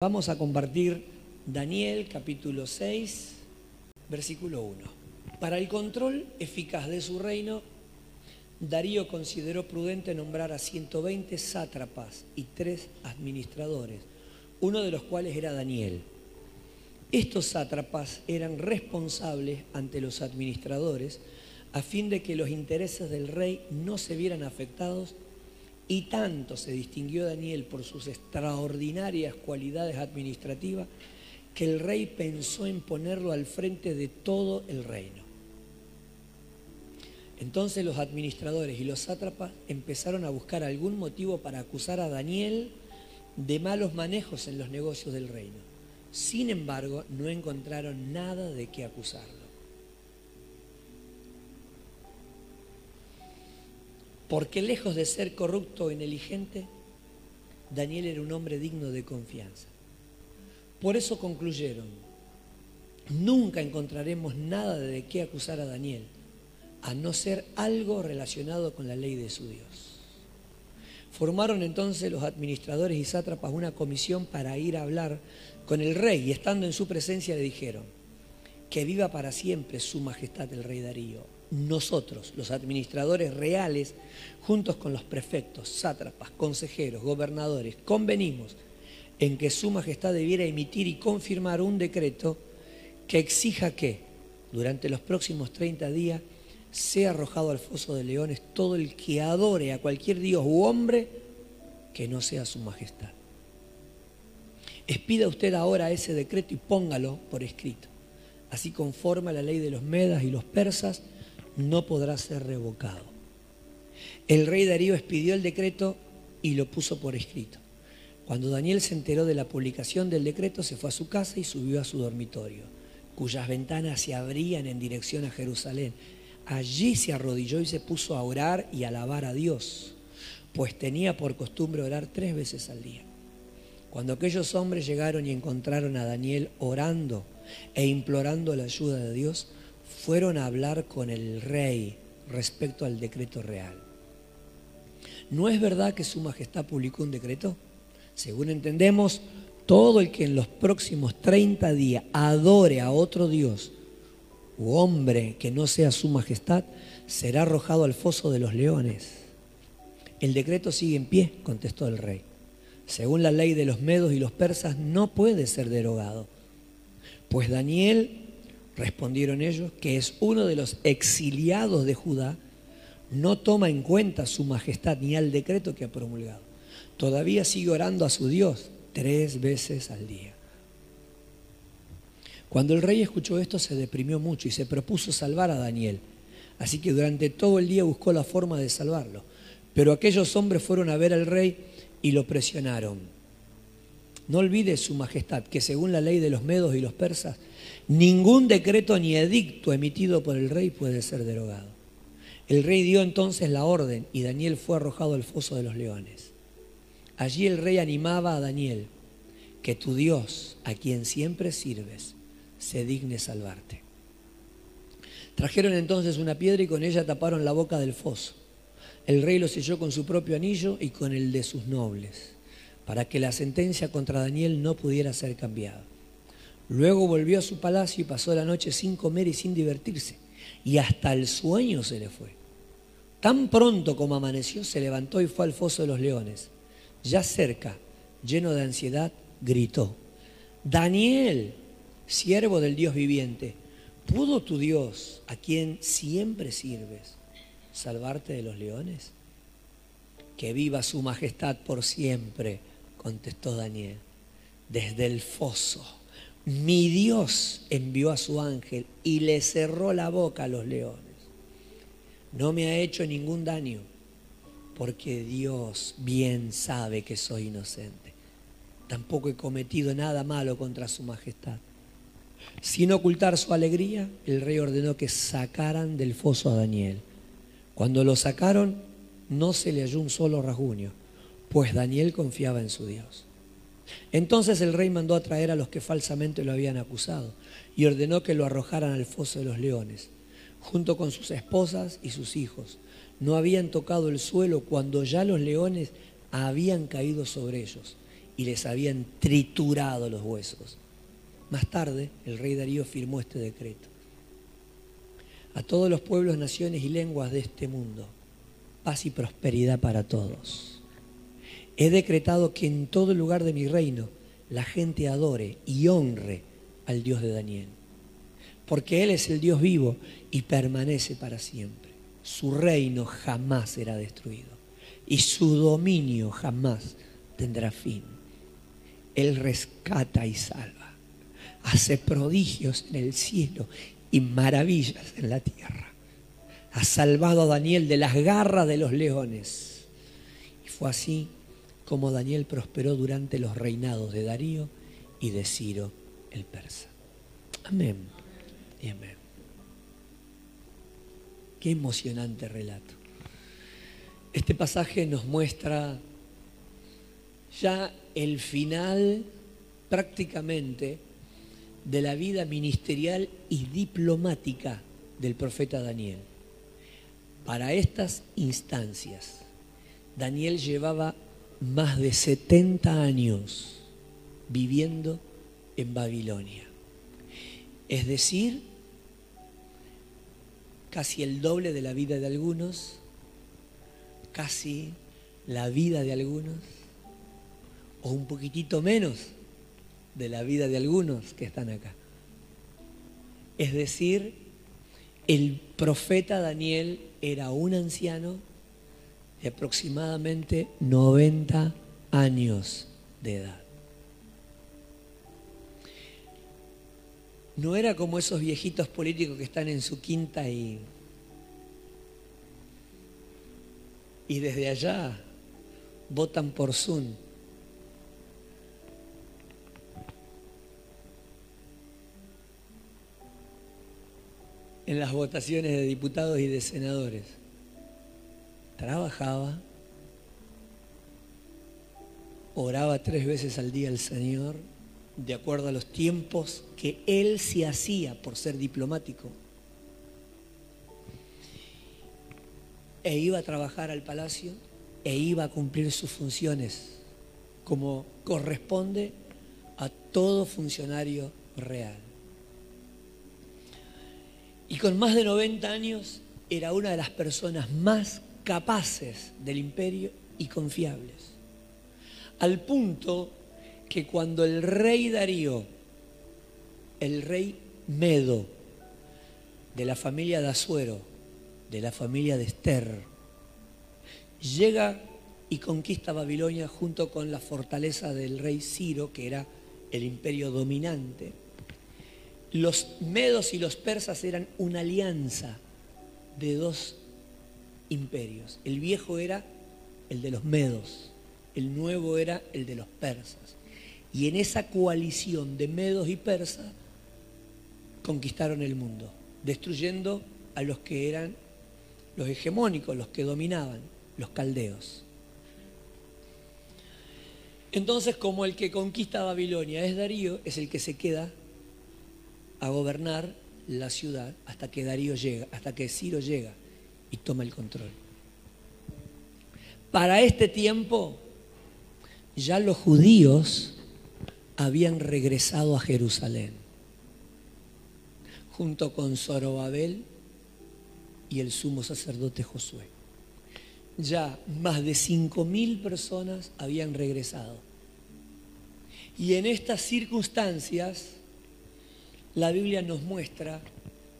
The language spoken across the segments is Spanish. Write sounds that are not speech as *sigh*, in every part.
Vamos a compartir Daniel capítulo 6, versículo 1. Para el control eficaz de su reino, Darío consideró prudente nombrar a 120 sátrapas y tres administradores, uno de los cuales era Daniel. Estos sátrapas eran responsables ante los administradores a fin de que los intereses del rey no se vieran afectados y tanto se distinguió Daniel por sus extraordinarias cualidades administrativas que el rey pensó en ponerlo al frente de todo el reino. Entonces los administradores y los sátrapas empezaron a buscar algún motivo para acusar a Daniel de malos manejos en los negocios del reino. Sin embargo, no encontraron nada de qué acusarlo. Porque lejos de ser corrupto o ineligente, Daniel era un hombre digno de confianza. Por eso concluyeron, nunca encontraremos nada de qué acusar a Daniel, a no ser algo relacionado con la ley de su Dios. Formaron entonces los administradores y sátrapas una comisión para ir a hablar con el rey y estando en su presencia le dijeron, que viva para siempre su majestad el rey Darío nosotros, los administradores reales, juntos con los prefectos, sátrapas, consejeros, gobernadores, convenimos en que Su Majestad debiera emitir y confirmar un decreto que exija que durante los próximos 30 días sea arrojado al foso de leones todo el que adore a cualquier dios u hombre que no sea Su Majestad. Expida usted ahora ese decreto y póngalo por escrito, así conforme a la ley de los medas y los persas, no podrá ser revocado. El rey Darío expidió el decreto y lo puso por escrito. Cuando Daniel se enteró de la publicación del decreto, se fue a su casa y subió a su dormitorio, cuyas ventanas se abrían en dirección a Jerusalén. Allí se arrodilló y se puso a orar y alabar a Dios, pues tenía por costumbre orar tres veces al día. Cuando aquellos hombres llegaron y encontraron a Daniel orando e implorando la ayuda de Dios, fueron a hablar con el rey respecto al decreto real. ¿No es verdad que Su Majestad publicó un decreto? Según entendemos, todo el que en los próximos 30 días adore a otro Dios u hombre que no sea Su Majestad será arrojado al foso de los leones. El decreto sigue en pie, contestó el rey. Según la ley de los medos y los persas, no puede ser derogado. Pues Daniel Respondieron ellos que es uno de los exiliados de Judá, no toma en cuenta su majestad ni al decreto que ha promulgado. Todavía sigue orando a su Dios tres veces al día. Cuando el rey escuchó esto se deprimió mucho y se propuso salvar a Daniel. Así que durante todo el día buscó la forma de salvarlo. Pero aquellos hombres fueron a ver al rey y lo presionaron. No olvide su majestad que según la ley de los medos y los persas, Ningún decreto ni edicto emitido por el rey puede ser derogado. El rey dio entonces la orden y Daniel fue arrojado al foso de los leones. Allí el rey animaba a Daniel, que tu Dios, a quien siempre sirves, se digne salvarte. Trajeron entonces una piedra y con ella taparon la boca del foso. El rey lo selló con su propio anillo y con el de sus nobles, para que la sentencia contra Daniel no pudiera ser cambiada. Luego volvió a su palacio y pasó la noche sin comer y sin divertirse. Y hasta el sueño se le fue. Tan pronto como amaneció, se levantó y fue al foso de los leones. Ya cerca, lleno de ansiedad, gritó, Daniel, siervo del Dios viviente, ¿pudo tu Dios, a quien siempre sirves, salvarte de los leones? Que viva su majestad por siempre, contestó Daniel, desde el foso mi Dios envió a su ángel y le cerró la boca a los leones. No me ha hecho ningún daño, porque Dios bien sabe que soy inocente. Tampoco he cometido nada malo contra su majestad. Sin ocultar su alegría, el rey ordenó que sacaran del foso a Daniel. Cuando lo sacaron, no se le halló un solo rasguño, pues Daniel confiaba en su Dios. Entonces el rey mandó a traer a los que falsamente lo habían acusado y ordenó que lo arrojaran al foso de los leones, junto con sus esposas y sus hijos. No habían tocado el suelo cuando ya los leones habían caído sobre ellos. y les habían triturado los huesos. Más tarde, el rey Darío firmó este decreto. A todos los pueblos, naciones y lenguas de este mundo, paz y prosperidad para todos. He decretado que en todo lugar de mi reino la gente adore y honre al Dios de Daniel, porque Él es el Dios vivo y permanece para siempre. Su reino jamás será destruido y su dominio jamás tendrá fin. Él rescata y salva, hace prodigios en el cielo y maravillas en la tierra. Ha salvado a Daniel de las garras de los leones. Y fue así como Daniel prosperó durante los reinados de Darío y de Ciro el persa. Amén y amén. Qué emocionante relato. Este pasaje nos muestra ya el final prácticamente de la vida ministerial y diplomática del profeta Daniel. Para estas instancias, Daniel llevaba más de 70 años viviendo en Babilonia. Es decir, casi el doble de la vida de algunos, casi la vida de algunos, o un poquitito menos de la vida de algunos que están acá. Es decir, el profeta Daniel era un anciano de aproximadamente 90 años de edad. No era como esos viejitos políticos que están en su quinta y, y desde allá votan por Zoom en las votaciones de diputados y de senadores. Trabajaba, oraba tres veces al día al Señor, de acuerdo a los tiempos que él se hacía por ser diplomático. E iba a trabajar al palacio e iba a cumplir sus funciones como corresponde a todo funcionario real. Y con más de 90 años era una de las personas más capaces del imperio y confiables. Al punto que cuando el rey Darío, el rey Medo, de la familia de Azuero, de la familia de Esther, llega y conquista Babilonia junto con la fortaleza del rey Ciro, que era el imperio dominante, los medos y los persas eran una alianza de dos imperios. El viejo era el de los medos, el nuevo era el de los persas. Y en esa coalición de medos y persas conquistaron el mundo, destruyendo a los que eran los hegemónicos, los que dominaban, los caldeos. Entonces, como el que conquista Babilonia es Darío, es el que se queda a gobernar la ciudad hasta que Darío llega, hasta que Ciro llega y toma el control. Para este tiempo ya los judíos habían regresado a Jerusalén junto con Zorobabel y el sumo sacerdote Josué. Ya más de cinco mil personas habían regresado. Y en estas circunstancias, la Biblia nos muestra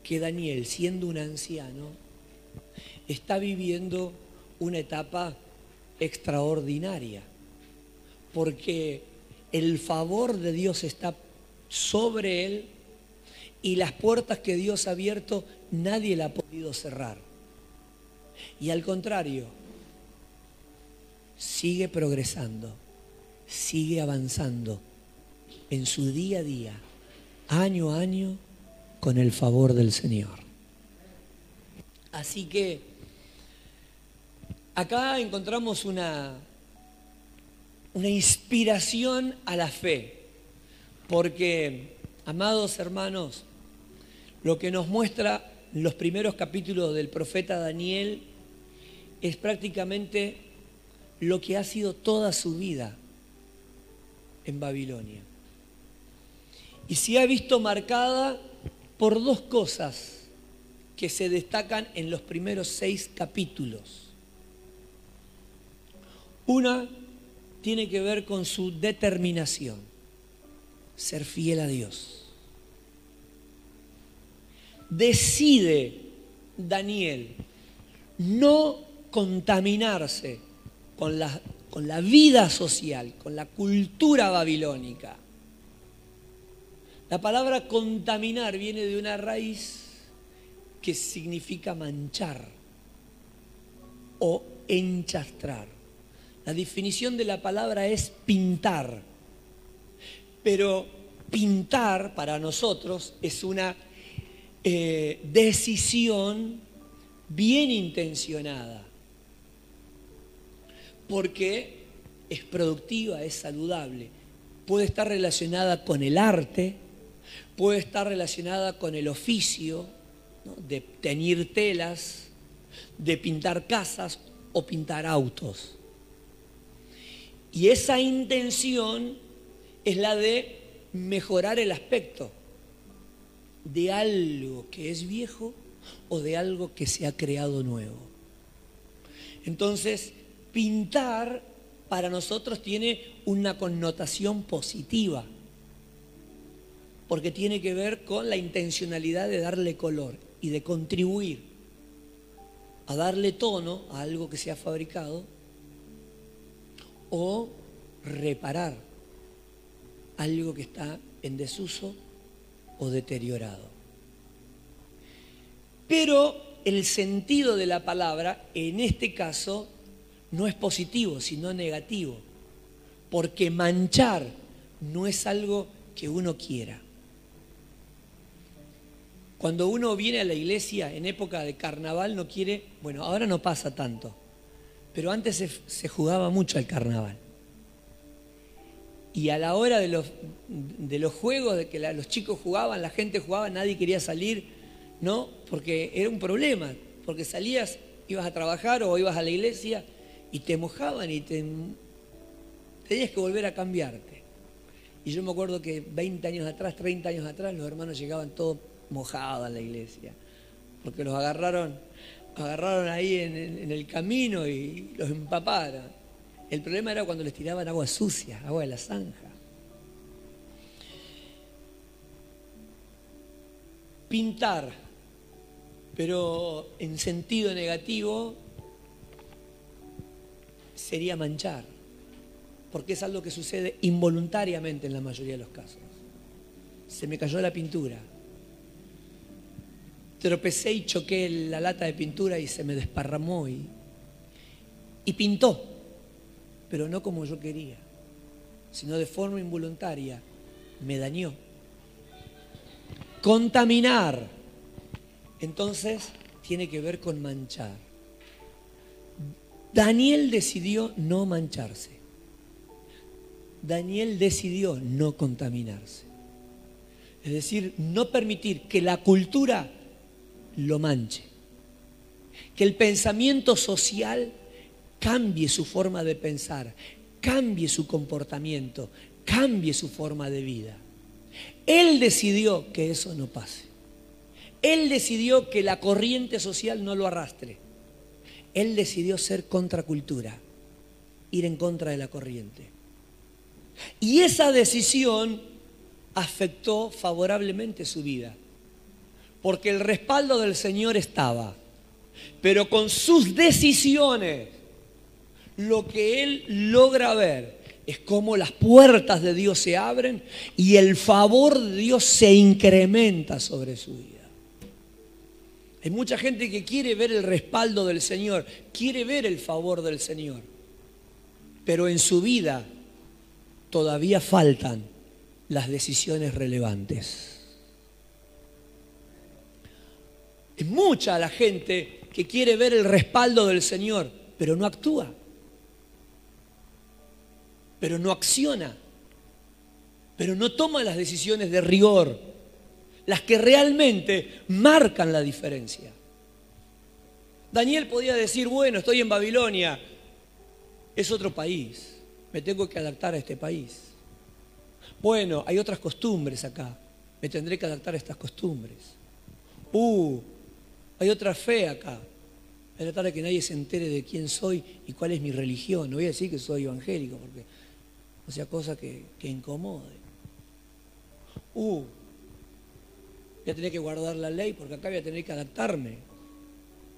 que Daniel, siendo un anciano, está viviendo una etapa extraordinaria, porque el favor de Dios está sobre él y las puertas que Dios ha abierto nadie la ha podido cerrar. Y al contrario, sigue progresando, sigue avanzando en su día a día año a año con el favor del Señor. Así que acá encontramos una, una inspiración a la fe, porque, amados hermanos, lo que nos muestra los primeros capítulos del profeta Daniel es prácticamente lo que ha sido toda su vida. en Babilonia. Y se ha visto marcada por dos cosas que se destacan en los primeros seis capítulos. Una tiene que ver con su determinación, ser fiel a Dios. Decide Daniel no contaminarse con la, con la vida social, con la cultura babilónica. La palabra contaminar viene de una raíz que significa manchar o enchastrar. La definición de la palabra es pintar, pero pintar para nosotros es una eh, decisión bien intencionada, porque es productiva, es saludable, puede estar relacionada con el arte, puede estar relacionada con el oficio de teñir telas, de pintar casas o pintar autos. Y esa intención es la de mejorar el aspecto de algo que es viejo o de algo que se ha creado nuevo. Entonces, pintar para nosotros tiene una connotación positiva, porque tiene que ver con la intencionalidad de darle color y de contribuir a darle tono a algo que se ha fabricado o reparar algo que está en desuso o deteriorado. Pero el sentido de la palabra en este caso no es positivo, sino negativo, porque manchar no es algo que uno quiera. Cuando uno viene a la iglesia en época de carnaval no quiere, bueno, ahora no pasa tanto, pero antes se, jugaba mucho al carnaval. Y a la hora de los, de los juegos, de que los chicos jugaban, la gente jugaba, nadie quería salir ¿no? Porque era un problema, porque salías, ibas a trabajar o ibas a la iglesia y te mojaban y te, tenías que volver a cambiarte. Y yo me acuerdo que 20 años atrás, 30 años atrás, los hermanos llegaban todos mojados a la iglesia, porque los agarraron, agarraron ahí en, en el camino y los empaparon. El problema era cuando les tiraban agua sucia, agua de la zanja. Pintar pero en sentido negativo sería manchar, porque es algo que sucede involuntariamente en la mayoría de los casos. Se me cayó la pintura, tropecé y choqué la lata de pintura y se me desparramó y, y pintó, pero no como yo quería, sino de forma involuntaria, me dañó. Contaminar entonces tiene que ver con manchar. Daniel decidió no mancharse. Daniel decidió no contaminarse. Es decir, no permitir que la cultura lo manche. Que el pensamiento social cambie su forma de pensar, cambie su comportamiento, cambie su forma de vida. Él decidió que eso no pase. Él decidió que la corriente social no lo arrastre. Él decidió ser contracultura, ir en contra de la corriente. Y esa decisión afectó favorablemente su vida, porque el respaldo del Señor estaba, pero con sus decisiones lo que él logra ver es cómo las puertas de Dios se abren y el favor de Dios se incrementa sobre su vida. Hay mucha gente que quiere ver el respaldo del Señor, quiere ver el favor del Señor, pero en su vida todavía faltan las decisiones relevantes. Es mucha la gente que quiere ver el respaldo del Señor, pero no actúa, pero no acciona, pero no toma las decisiones de rigor las que realmente marcan la diferencia. Daniel podía decir, bueno, estoy en Babilonia, es otro país, me tengo que adaptar a este país. Bueno, hay otras costumbres acá. Me tendré que adaptar a estas costumbres. Uh, hay otra fe acá. Voy a tratar de que nadie se entere de quién soy y cuál es mi religión. No voy a decir que soy evangélico porque no sea cosa que, que incomode. Uh, voy a tener que guardar la ley porque acá voy a tener que adaptarme,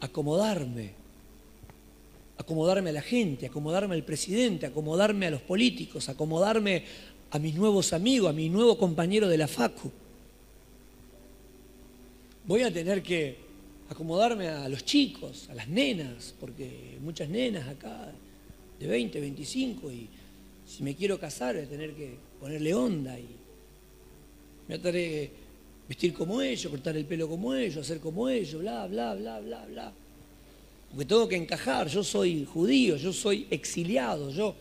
acomodarme, acomodarme a la gente, acomodarme al presidente, acomodarme a los políticos, acomodarme a mis nuevos amigos, a mi nuevo compañero de la FACU. Voy a tener que acomodarme a los chicos, a las nenas, porque muchas nenas acá de 20, 25 y si me quiero casar voy a tener que ponerle onda y me voy a que vestir como ellos, cortar el pelo como ellos, hacer como ellos, bla, bla, bla, bla, bla. Porque tengo que encajar, yo soy judío, yo soy exiliado, yo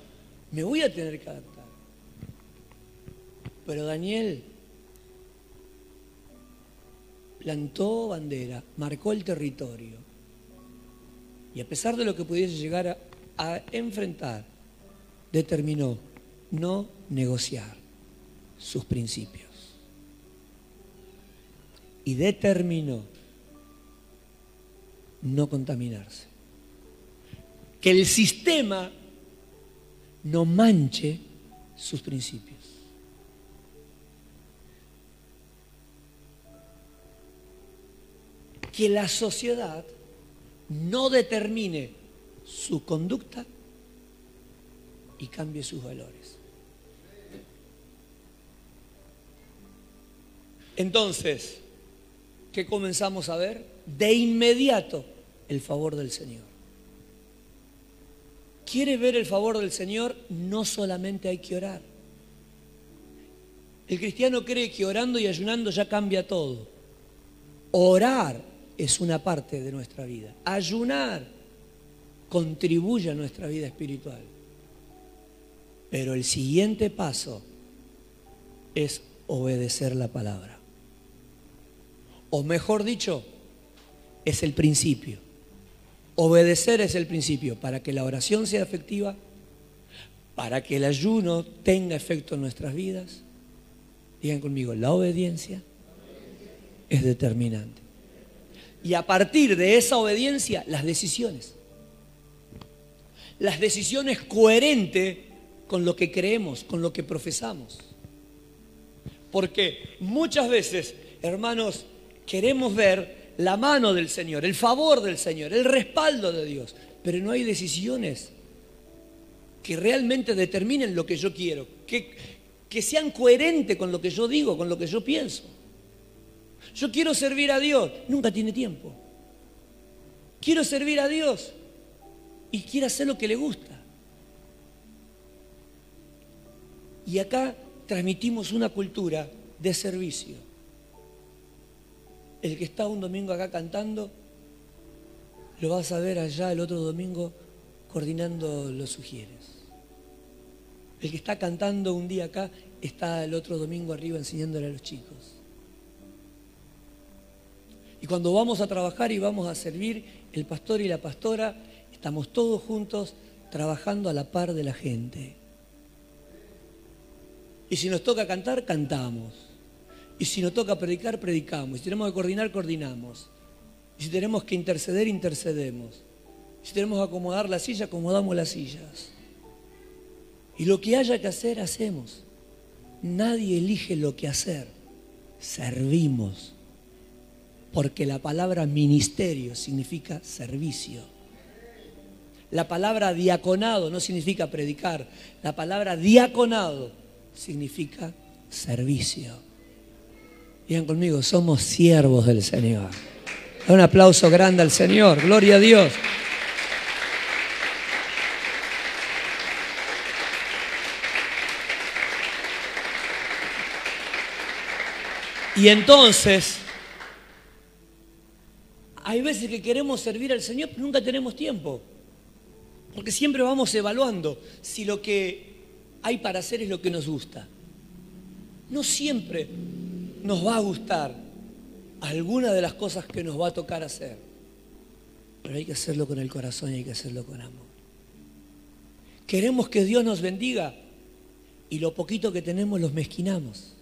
me voy a tener que adaptar. Pero Daniel plantó bandera, marcó el territorio. Y a pesar de lo que pudiese llegar a, enfrentar, determinó no negociar sus principios. Y determinó no contaminarse. Que el sistema no manche sus principios. Que la sociedad no determine su conducta y cambie sus valores. Entonces, ¿qué comenzamos a ver? De inmediato el favor del Señor. ¿Quiere ver el favor del Señor? No solamente hay que orar. El cristiano cree que orando y ayunando ya cambia todo. Orar es una parte de nuestra vida. Ayunar contribuye a nuestra vida espiritual. Pero el siguiente paso es obedecer la palabra. O mejor dicho, es el principio. Obedecer es el principio para que la oración sea efectiva, para que el ayuno tenga efecto en nuestras vidas. Digan conmigo, la obediencia es determinante. Y a partir de esa obediencia, las decisiones. Las decisiones coherentes con lo que creemos, con lo que profesamos. Porque muchas veces, hermanos, queremos ver la mano del Señor, el favor del Señor, el respaldo de Dios, pero no hay decisiones que realmente determinen lo que yo quiero, que, sean coherentes con lo que yo digo, con lo que yo pienso. Yo quiero servir a Dios, nunca tiene tiempo. Quiero servir a Dios y quiere hacer lo que le gusta. Y acá transmitimos una cultura de servicio. El que está un domingo acá cantando, lo vas a ver allá el otro domingo coordinando los sugieres. El que está cantando un día acá, está el otro domingo arriba enseñándole a los chicos. Y cuando vamos a trabajar y vamos a servir, el pastor y la pastora, estamos todos juntos trabajando a la par de la gente. Y si nos toca cantar, cantamos. Y si nos toca predicar, predicamos. Y si tenemos que coordinar, coordinamos. Y si tenemos que interceder, intercedemos. Y si tenemos que acomodar la silla, acomodamos las sillas. Y lo que haya que hacer, hacemos. Nadie elige lo que hacer. Servimos porque la palabra ministerio significa servicio. La palabra diaconado no significa predicar, la palabra diaconado significa servicio. Digan conmigo, somos siervos del Señor. Un aplauso grande al Señor, gloria a Dios. Y entonces, hay veces que queremos servir al Señor, pero nunca tenemos tiempo. Porque siempre vamos evaluando si lo que hay para hacer es lo que nos gusta. No siempre nos va a gustar alguna de las cosas que nos va a tocar hacer. Pero hay que hacerlo con el corazón y hay que hacerlo con amor. Queremos que Dios nos bendiga, y lo poquito que tenemos los mezquinamos.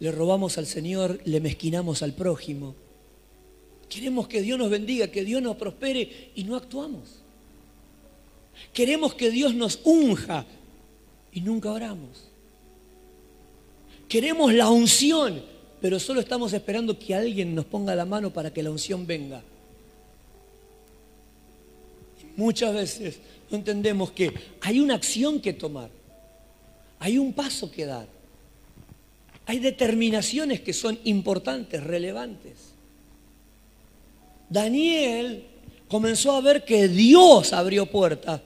Le robamos al Señor, le mezquinamos al prójimo. Queremos que Dios nos bendiga, que Dios nos prospere y no actuamos. Queremos que Dios nos unja y nunca oramos. Queremos la unción, pero solo estamos esperando que alguien nos ponga la mano para que la unción venga. Muchas veces no entendemos que hay una acción que tomar, hay un paso que dar, hay determinaciones que son importantes, relevantes. Daniel comenzó a ver que Dios abrió puertas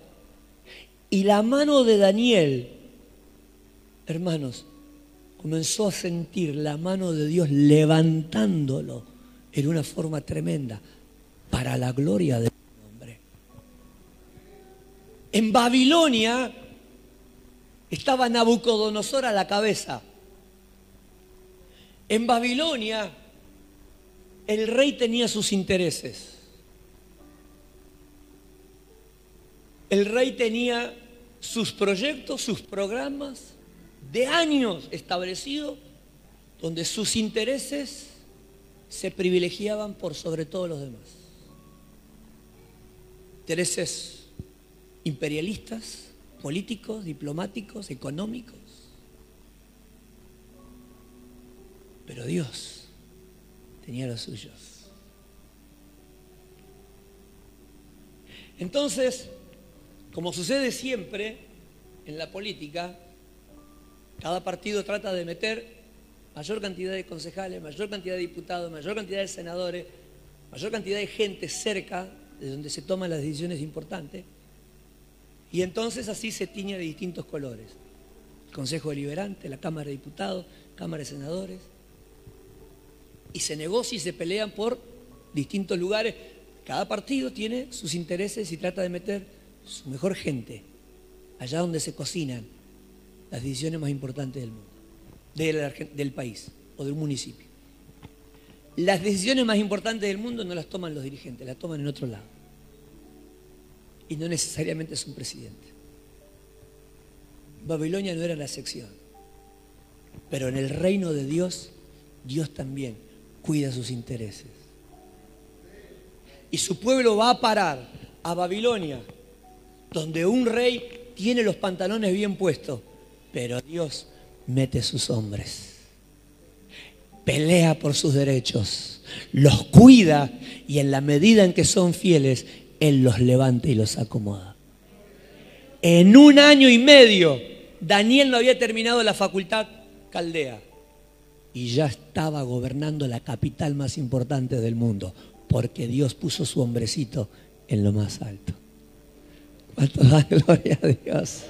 y la mano de Daniel, hermanos, comenzó a sentir la mano de Dios levantándolo en una forma tremenda para la gloria de nombre. En Babilonia estaba Nabucodonosor a la cabeza. En Babilonia el rey tenía sus intereses. El rey tenía sus proyectos, sus programas de años establecidos, donde sus intereses se privilegiaban por sobre todos los demás. Intereses imperialistas, políticos, diplomáticos, económicos. Pero Dios tenía los suyos. Entonces, como sucede siempre en la política, cada partido trata de meter mayor cantidad de concejales, mayor cantidad de diputados, mayor cantidad de senadores, mayor cantidad de gente cerca de donde se toman las decisiones importantes. Y entonces así se tiñe de distintos colores. El Consejo Deliberante, la Cámara de Diputados, Cámara de Senadores. Y se negocia y se pelean por distintos lugares. Cada partido tiene sus intereses y trata de meter su mejor gente, allá donde se cocinan las decisiones más importantes del mundo, del, país o del municipio. Las decisiones más importantes del mundo no las toman los dirigentes, las toman en otro lado. Y no necesariamente es un presidente. Babilonia no era la excepción. Pero en el reino de Dios, Dios también cuida sus intereses. Y su pueblo va a parar a Babilonia donde un rey tiene los pantalones bien puestos, pero Dios mete sus hombres, pelea por sus derechos, los cuida y en la medida en que son fieles, Él los levanta y los acomoda. En un año y medio, Daniel no había terminado la facultad caldea y ya estaba gobernando la capital más importante del mundo, porque Dios puso su hombrecito en lo más alto. ¿Cuántos dan *laughs* gloria a Dios?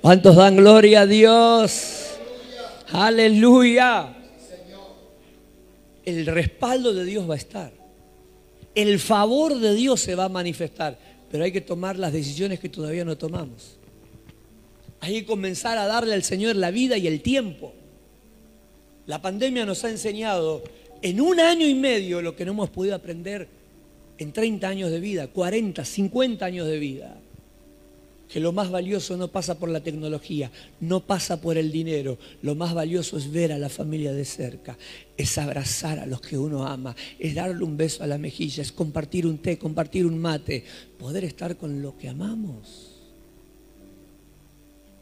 ¿Cuántos dan gloria a Dios? Aleluya. El respaldo de Dios va a estar. El favor de Dios se va a manifestar. Pero hay que tomar las decisiones que todavía no tomamos. Hay que comenzar a darle al Señor la vida y el tiempo. La pandemia nos ha enseñado en un año y medio lo que no hemos podido aprender en 30 años de vida, 40, 50 años de vida que lo más valioso no pasa por la tecnología, no pasa por el dinero, lo más valioso es ver a la familia de cerca, es abrazar a los que uno ama, es darle un beso a la mejilla, es compartir un té, compartir un mate, poder estar con lo que amamos.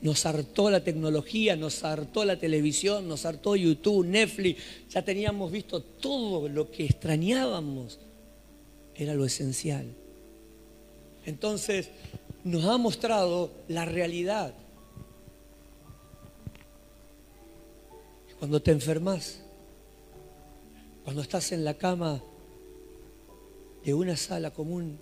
Nos hartó la tecnología, nos hartó la televisión, nos hartó YouTube, Netflix, ya teníamos visto todo lo que extrañábamos, era lo esencial. Entonces, nos ha mostrado la realidad. Cuando te enfermas, cuando estás en la cama de una sala común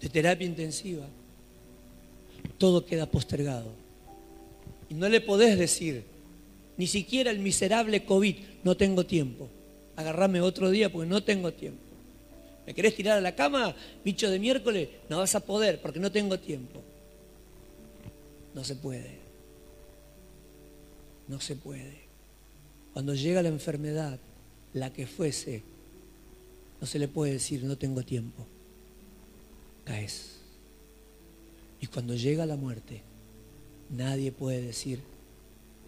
de terapia intensiva, todo queda postergado. Y no le podés decir, ni siquiera el miserable COVID, no tengo tiempo. Agarrame otro día porque no tengo tiempo. ¿Me querés tirar a la cama, bicho de miércoles? No vas a poder porque no tengo tiempo. No se puede. No se puede. Cuando llega la enfermedad, la que fuese, no se le puede decir no tengo tiempo. Caes. Y cuando llega la muerte, nadie puede decir,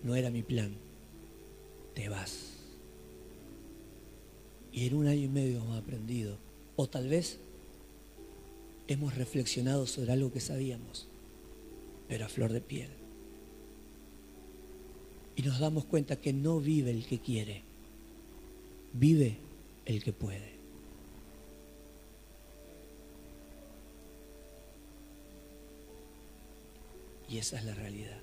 no era mi plan, te vas. Y en un año y medio hemos aprendido, o tal vez hemos reflexionado sobre algo que sabíamos, pero a flor de piel. Y nos damos cuenta que no vive el que quiere, vive el que puede. Y esa es la realidad.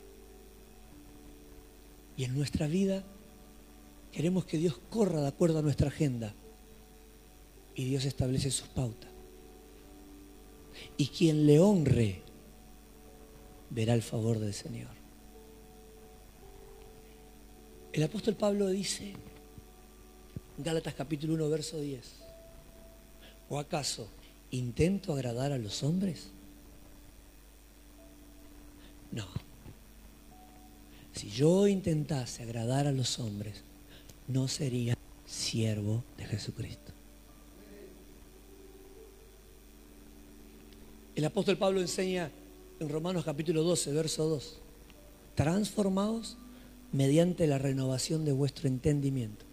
Y en nuestra vida queremos que Dios corra de acuerdo a nuestra agenda. Y Dios establece sus pautas. Y quien le honre verá el favor del Señor. El apóstol Pablo dice Gálatas capítulo 1, verso 10, ¿o acaso intento agradar a los hombres? No. Si yo intentase agradar a los hombres, no sería siervo de Jesucristo. El apóstol Pablo enseña en Romanos capítulo 12, verso 2, transformados mediante la renovación de vuestro entendimiento.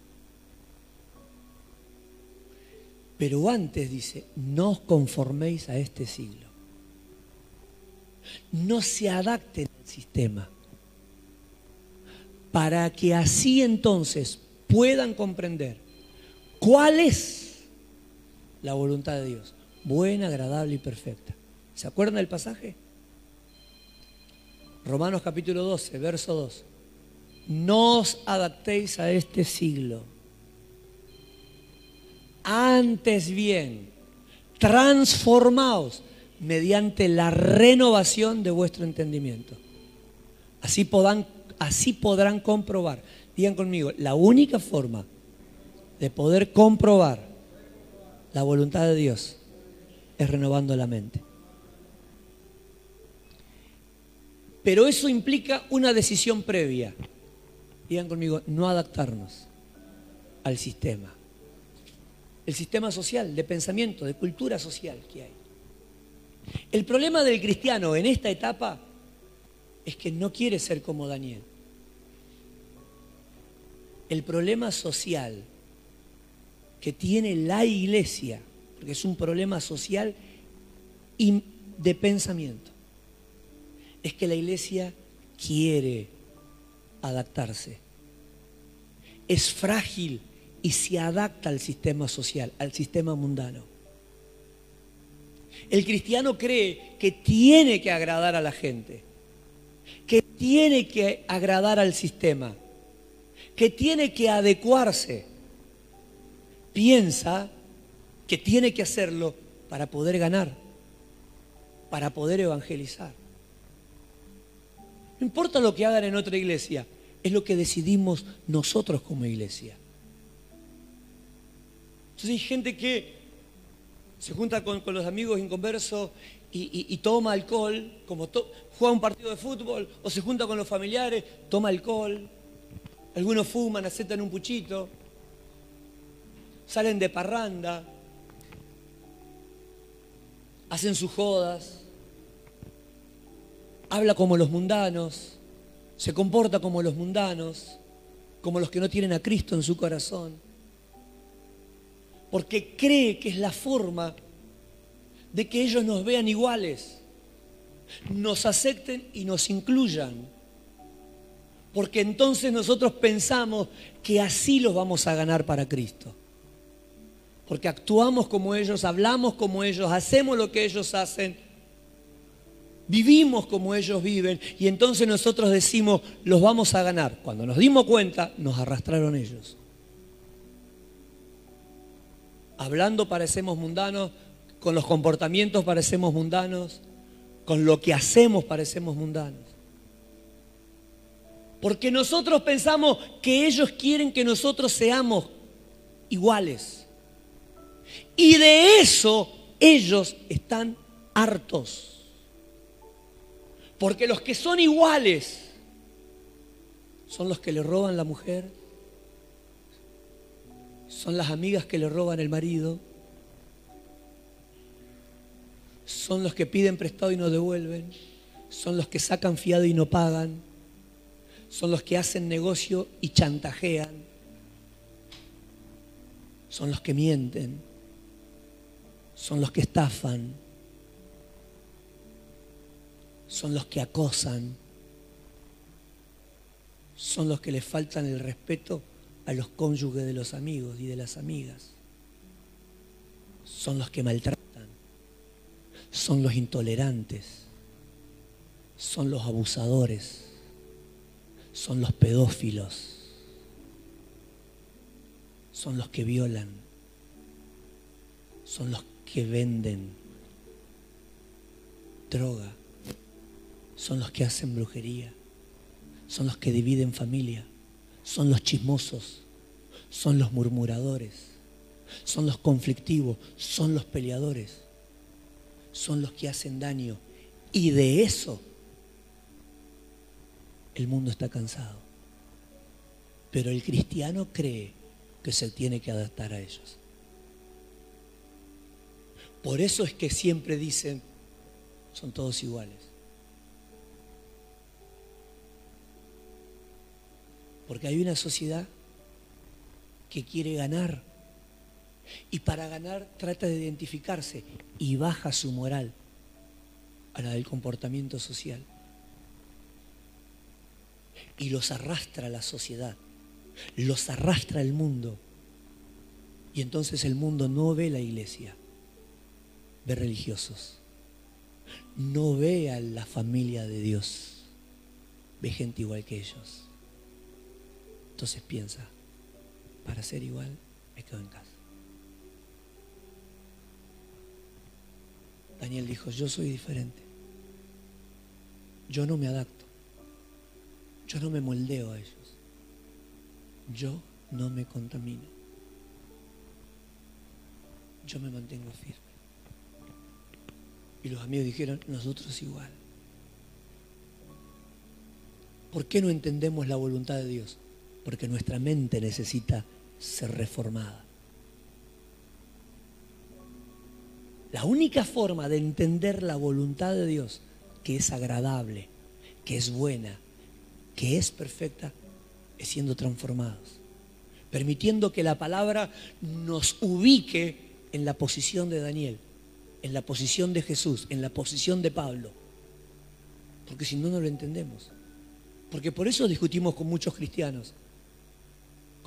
Pero antes dice, no os conforméis a este siglo no se adapten al sistema, para que así entonces puedan comprender cuál es la voluntad de Dios, buena, agradable y perfecta. ¿Se acuerdan del pasaje? Romanos capítulo 12, verso 2. No os adaptéis a este siglo. Antes bien, transformaos mediante la renovación de vuestro entendimiento. Así, podrán, así podrán comprobar. Digan conmigo, la única forma de poder comprobar la voluntad de Dios es renovando la mente. Pero eso implica una decisión previa. Digan conmigo, no adaptarnos al sistema. El sistema social, de pensamiento, de cultura social que hay. El problema del cristiano en esta etapa es que no quiere ser como Daniel. El problema social que tiene la iglesia, porque es un problema social y de pensamiento, es que la iglesia quiere adaptarse. Es frágil y se adapta al sistema social, al sistema mundano. El cristiano cree que tiene que agradar a la gente, que tiene que agradar al sistema, que tiene que adecuarse. Piensa que tiene que hacerlo para poder ganar, para poder evangelizar. No importa lo que hagan en otra iglesia, es lo que decidimos nosotros como iglesia. Entonces hay gente que se junta con, los amigos inconversos y, y, toma alcohol, como juega un partido de fútbol, o se junta con los familiares, toma alcohol, algunos fuman, aceptan un puchito, salen de parranda, hacen sus jodas, habla como los mundanos, se comporta como los mundanos, como los que no tienen a Cristo en su corazón porque cree que es la forma de que ellos nos vean iguales, nos acepten y nos incluyan. Porque entonces nosotros pensamos que así los vamos a ganar para Cristo. Porque actuamos como ellos, hablamos como ellos, hacemos lo que ellos hacen, vivimos como ellos viven y entonces nosotros decimos, los vamos a ganar. Cuando nos dimos cuenta, nos arrastraron ellos. Hablando parecemos mundanos, con los comportamientos parecemos mundanos, con lo que hacemos parecemos mundanos. Porque nosotros pensamos que ellos quieren que nosotros seamos iguales. Y de eso ellos están hartos. Porque los que son iguales son los que le roban la mujer, son las amigas que le roban el marido, son los que piden prestado y no devuelven, son los que sacan fiado y no pagan, son los que hacen negocio y chantajean, son los que mienten, son los que estafan, son los que acosan, son los que le faltan el respeto a los cónyuges de los amigos y de las amigas, son los que maltratan, son los intolerantes, son los abusadores, son los pedófilos, son los que violan, son los que venden droga, son los que hacen brujería, son los que dividen familia, son los chismosos, son los murmuradores, son los conflictivos, son los peleadores, son los que hacen daño. Y de eso el mundo está cansado. Pero el cristiano cree que se tiene que adaptar a ellos. Por eso es que siempre dicen, son todos iguales. Porque hay una sociedad que quiere ganar y para ganar trata de identificarse y baja su moral a la del comportamiento social. Y los arrastra la sociedad, los arrastra el mundo. Y entonces el mundo no ve la iglesia, ve religiosos. No ve a la familia de Dios, ve gente igual que ellos. Entonces piensa, para ser igual me quedo en casa. Daniel dijo, yo soy diferente. Yo no me adapto. Yo no me moldeo a ellos. Yo no me contamino. Yo me mantengo firme. Y los amigos dijeron, nosotros igual. ¿Por qué no entendemos la voluntad de Dios? Porque nuestra mente necesita ser reformada. La única forma de entender la voluntad de Dios, que es agradable, que es buena, que es perfecta, es siendo transformados. Permitiendo que la palabra nos ubique en la posición de Daniel, en la posición de Jesús, en la posición de Pablo. Porque si no, no lo entendemos. Porque por eso discutimos con muchos cristianos,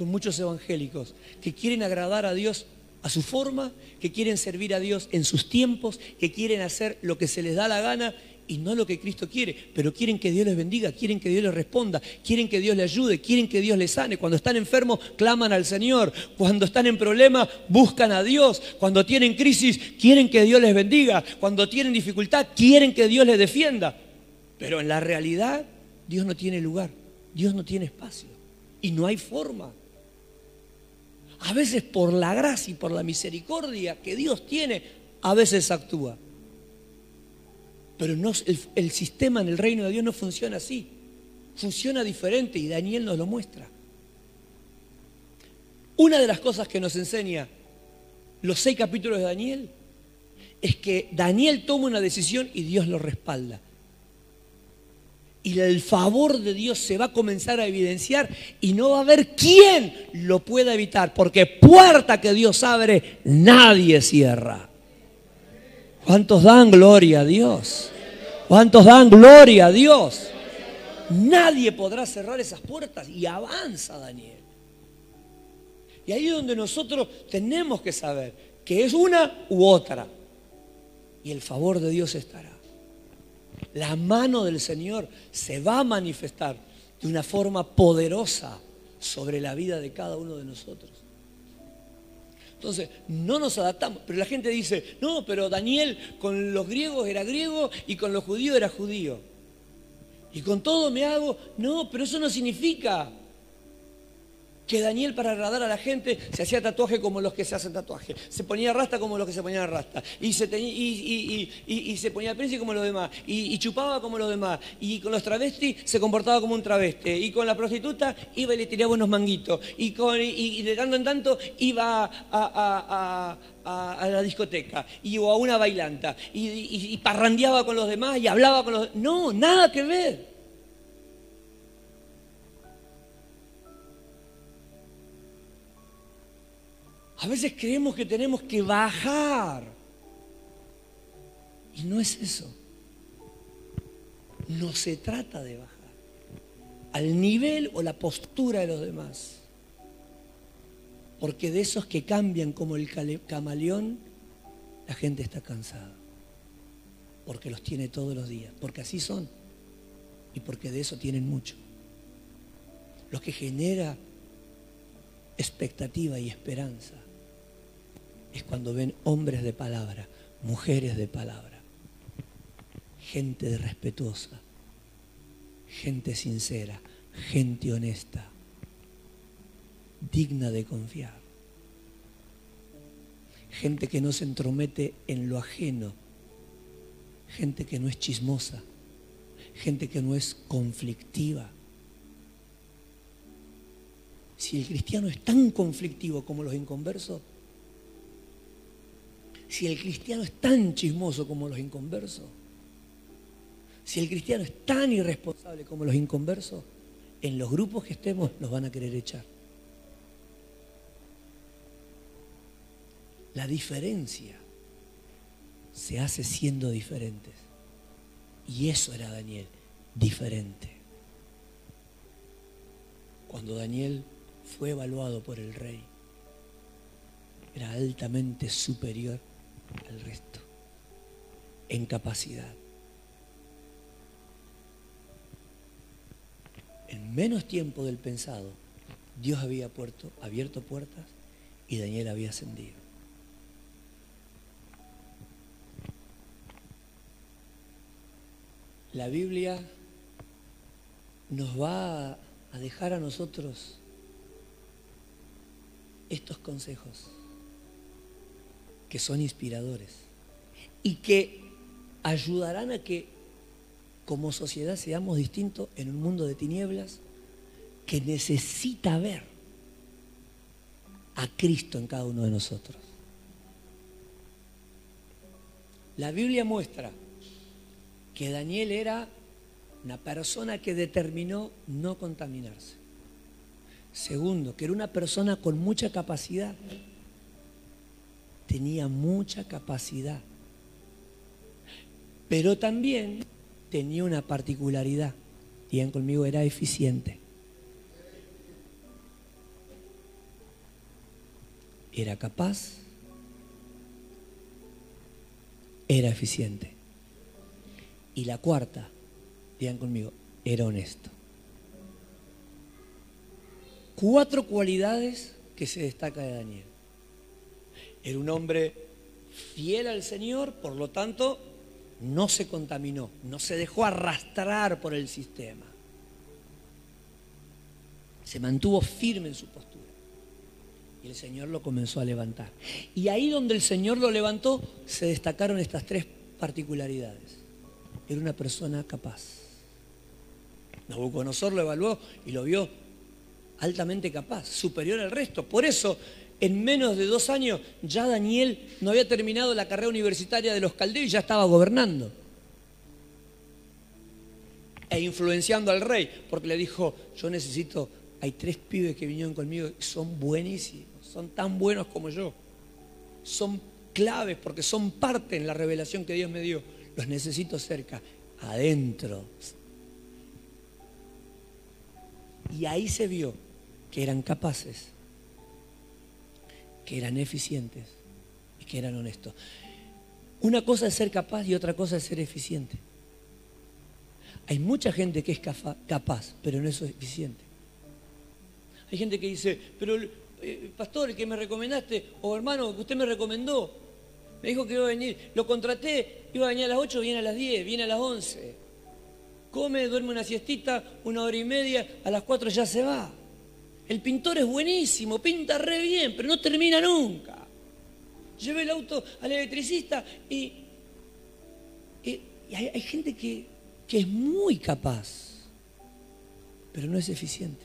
con muchos evangélicos, que quieren agradar a Dios a su forma, que quieren servir a Dios en sus tiempos, que quieren hacer lo que se les da la gana y no lo que Cristo quiere, pero quieren que Dios les bendiga, quieren que Dios les responda, quieren que Dios les ayude, quieren que Dios les sane. Cuando están enfermos, claman al Señor. Cuando están en problemas, buscan a Dios. Cuando tienen crisis, quieren que Dios les bendiga. Cuando tienen dificultad, quieren que Dios les defienda. Pero en la realidad, Dios no tiene lugar, Dios no tiene espacio y no hay forma a veces por la gracia y por la misericordia que Dios tiene, a veces actúa. Pero no, el, el, sistema en el reino de Dios no funciona así. Funciona diferente y Daniel nos lo muestra. Una de las cosas que nos enseña los seis capítulos de Daniel es que Daniel toma una decisión y Dios lo respalda y el favor de Dios se va a comenzar a evidenciar y no va a haber quien lo pueda evitar, porque puerta que Dios abre, nadie cierra. ¿Cuántos dan gloria a Dios? ¿Cuántos dan gloria a Dios? Nadie podrá cerrar esas puertas y avanza Daniel. Y ahí es donde nosotros tenemos que saber que es una u otra. Y el favor de Dios estará la mano del Señor se va a manifestar de una forma poderosa sobre la vida de cada uno de nosotros. Entonces, no nos adaptamos. Pero la gente dice, no, pero Daniel con los griegos era griego y con los judíos era judío. Y con todo me hago, no, pero eso no significa que Daniel para agradar a la gente se hacía tatuaje como los que se hacen tatuaje, se ponía rasta como los que se ponían rasta, y se, y, se ponía príncipe como los demás, y, chupaba como los demás, y con los travestis se comportaba como un travesti, y con la prostituta iba y le tiraba unos manguitos, y, con, y, de tanto en tanto iba a, la discoteca, y, o a una bailanta, y parrandeaba con los demás, y hablaba con los... No, nada que ver. A veces creemos que tenemos que bajar. Y no es eso. No se trata de bajar al nivel o la postura de los demás. Porque de esos que cambian como el camaleón, la gente está cansada. Porque los tiene todos los días. Porque así son. Y porque de eso tienen mucho. Lo que genera expectativa y esperanza es cuando ven hombres de palabra, mujeres de palabra, gente respetuosa, gente sincera, gente honesta, digna de confiar, gente que no se entromete en lo ajeno, gente que no es chismosa, gente que no es conflictiva. Si el cristiano es tan conflictivo como los inconversos, si el cristiano es tan chismoso como los inconversos, si el cristiano es tan irresponsable como los inconversos, en los grupos que estemos nos van a querer echar. La diferencia se hace siendo diferentes. Y eso era Daniel, diferente. Cuando Daniel fue evaluado por el rey, era altamente superior al resto, en capacidad. En menos tiempo del pensado, Dios había abierto puertas y Daniel había ascendido. La Biblia nos va a dejar a nosotros estos consejos que son inspiradores y que ayudarán a que como sociedad seamos distintos en un mundo de tinieblas que necesita ver a Cristo en cada uno de nosotros. La Biblia muestra que Daniel era una persona que determinó no contaminarse. Segundo, que era una persona con mucha capacidad tenía mucha capacidad, pero también tenía una particularidad. Digan conmigo, era eficiente. Era capaz, era eficiente. Y la cuarta, digan conmigo, era honesto. Cuatro cualidades que se destaca de Daniel. Era un hombre fiel al Señor, por lo tanto, no se contaminó, no se dejó arrastrar por el sistema. Se mantuvo firme en su postura. Y el Señor lo comenzó a levantar. Y ahí donde el Señor lo levantó, se destacaron estas tres particularidades. Era una persona capaz. Nabucodonosor lo evaluó y lo vio altamente capaz, superior al resto. Por eso en menos de dos años ya Daniel no había terminado la carrera universitaria de los caldeos y ya estaba gobernando. E influenciando al rey, porque le dijo, yo necesito, hay tres pibes que vinieron conmigo son buenísimos, son tan buenos como yo. Son claves porque son parte en la revelación que Dios me dio. Los necesito cerca, adentro. Y ahí se vio que eran capaces que eran eficientes y que eran honestos. Una cosa es ser capaz y otra cosa es ser eficiente. Hay mucha gente que es capaz, pero no es eficiente. Hay gente que dice, pero eh, pastor, el que me recomendaste, o hermano, que usted me recomendó, me dijo que iba a venir, lo contraté, iba a venir a las 8, viene a las 10, viene a las 11. Come, duerme una siestita, una hora y media, a las 4 ya se va. El pintor es buenísimo, pinta re bien, pero no termina nunca. Llevé el auto al electricista y, hay, gente que, que es muy capaz, pero no es eficiente.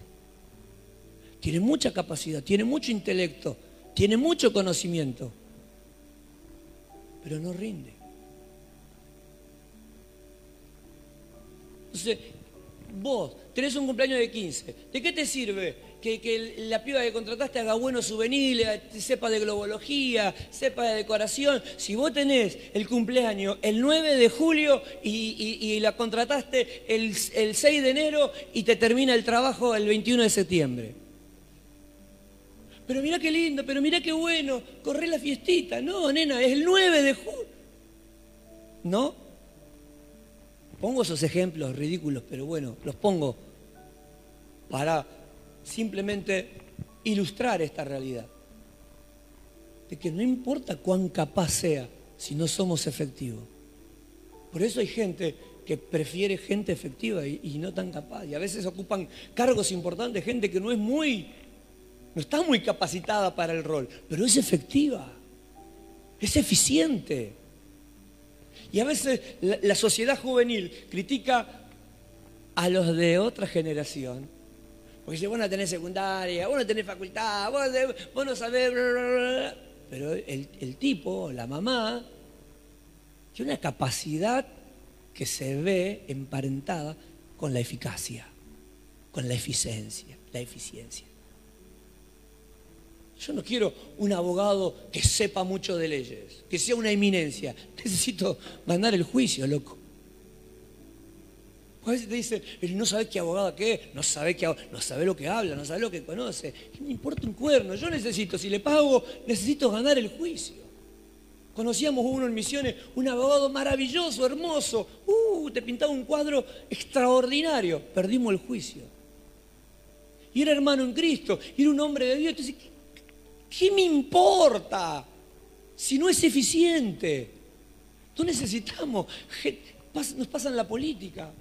Tiene mucha capacidad, tiene mucho intelecto, tiene mucho conocimiento, pero no rinde. Entonces, vos tenés un cumpleaños de 15, ¿de qué te sirve que, la piba que contrataste haga buenos souvenirs, sepa de globología, sepa de decoración? Si vos tenés el cumpleaños el 9 de julio y, la contrataste el, el 6 de enero y te termina el trabajo el 21 de septiembre. Pero mira qué lindo, pero mira qué bueno, corre la fiestita. No, nena, es el 9 de julio. ¿No? Pongo esos ejemplos ridículos, pero bueno, los pongo para simplemente ilustrar esta realidad. De que no importa cuán capaz sea si no somos efectivos. Por eso hay gente que prefiere gente efectiva y, no tan capaz. Y a veces ocupan cargos importantes, gente que no es muy, no está muy capacitada para el rol, pero es efectiva, es eficiente. Y a veces la, sociedad juvenil critica a los de otra generación. Porque dice, vos no tenés secundaria, vos no tenés facultad, vos, no sabés... Pero el, tipo, la mamá, tiene una capacidad que se ve emparentada con la eficacia, con la eficiencia, la eficiencia. Yo no quiero un abogado que sepa mucho de leyes, que sea una eminencia. Necesito ganar el juicio, loco. A veces te dicen, no sabes qué abogado que es, no sabe, qué, no sabe lo que habla, no sabe lo que conoce. No importa un cuerno, yo necesito, si le pago, necesito ganar el juicio. Conocíamos uno en Misiones, un abogado maravilloso, hermoso. Uh, te pintaba un cuadro extraordinario. Perdimos el juicio. Y era hermano en Cristo, y era un hombre de Dios. Entonces, ¿Qué me importa si no es eficiente? No necesitamos, nos pasa en la política,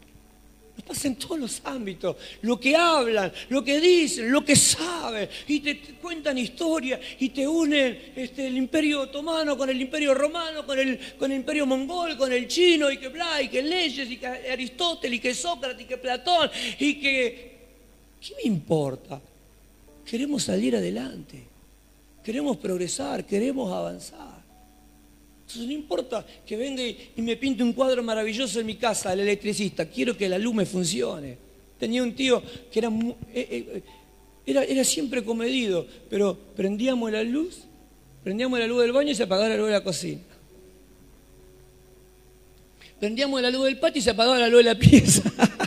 pasa en todos los ámbitos, lo que hablan, lo que dicen, lo que saben, y te, cuentan historias y te unen este, el imperio otomano con el imperio romano, con el, con el imperio mongol, con el chino, y que bla, y que leyes, y que Aristóteles, y que Sócrates, y que Platón, y que... ¿Qué me importa? Queremos salir adelante. Queremos progresar, queremos avanzar. Entonces no importa que venga y, me pinte un cuadro maravilloso en mi casa, el electricista, quiero que la luz me funcione. Tenía un tío que era, eh, eh, era, era siempre comedido, pero prendíamos la luz, prendíamos la luz del baño y se apagaba la luz de la cocina. Prendíamos la luz del patio y se apagaba la luz de la pieza. *laughs*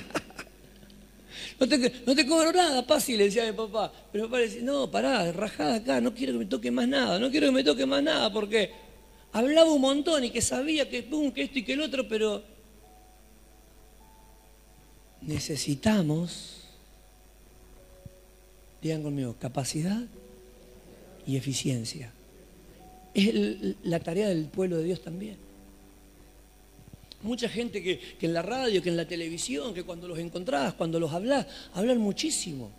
No te, cobro nada, fácil, le decía mi papá. Pero mi papá decía, no, pará, rajada acá, no quiero que me toque más nada, no quiero que me toque más nada, porque hablaba un montón y que sabía que que esto y que el otro, pero necesitamos, digan conmigo, capacidad y eficiencia. Es la tarea del pueblo de Dios también. Mucha gente que, en la radio, que en la televisión, que cuando los encontrás, cuando los hablas, hablan muchísimo.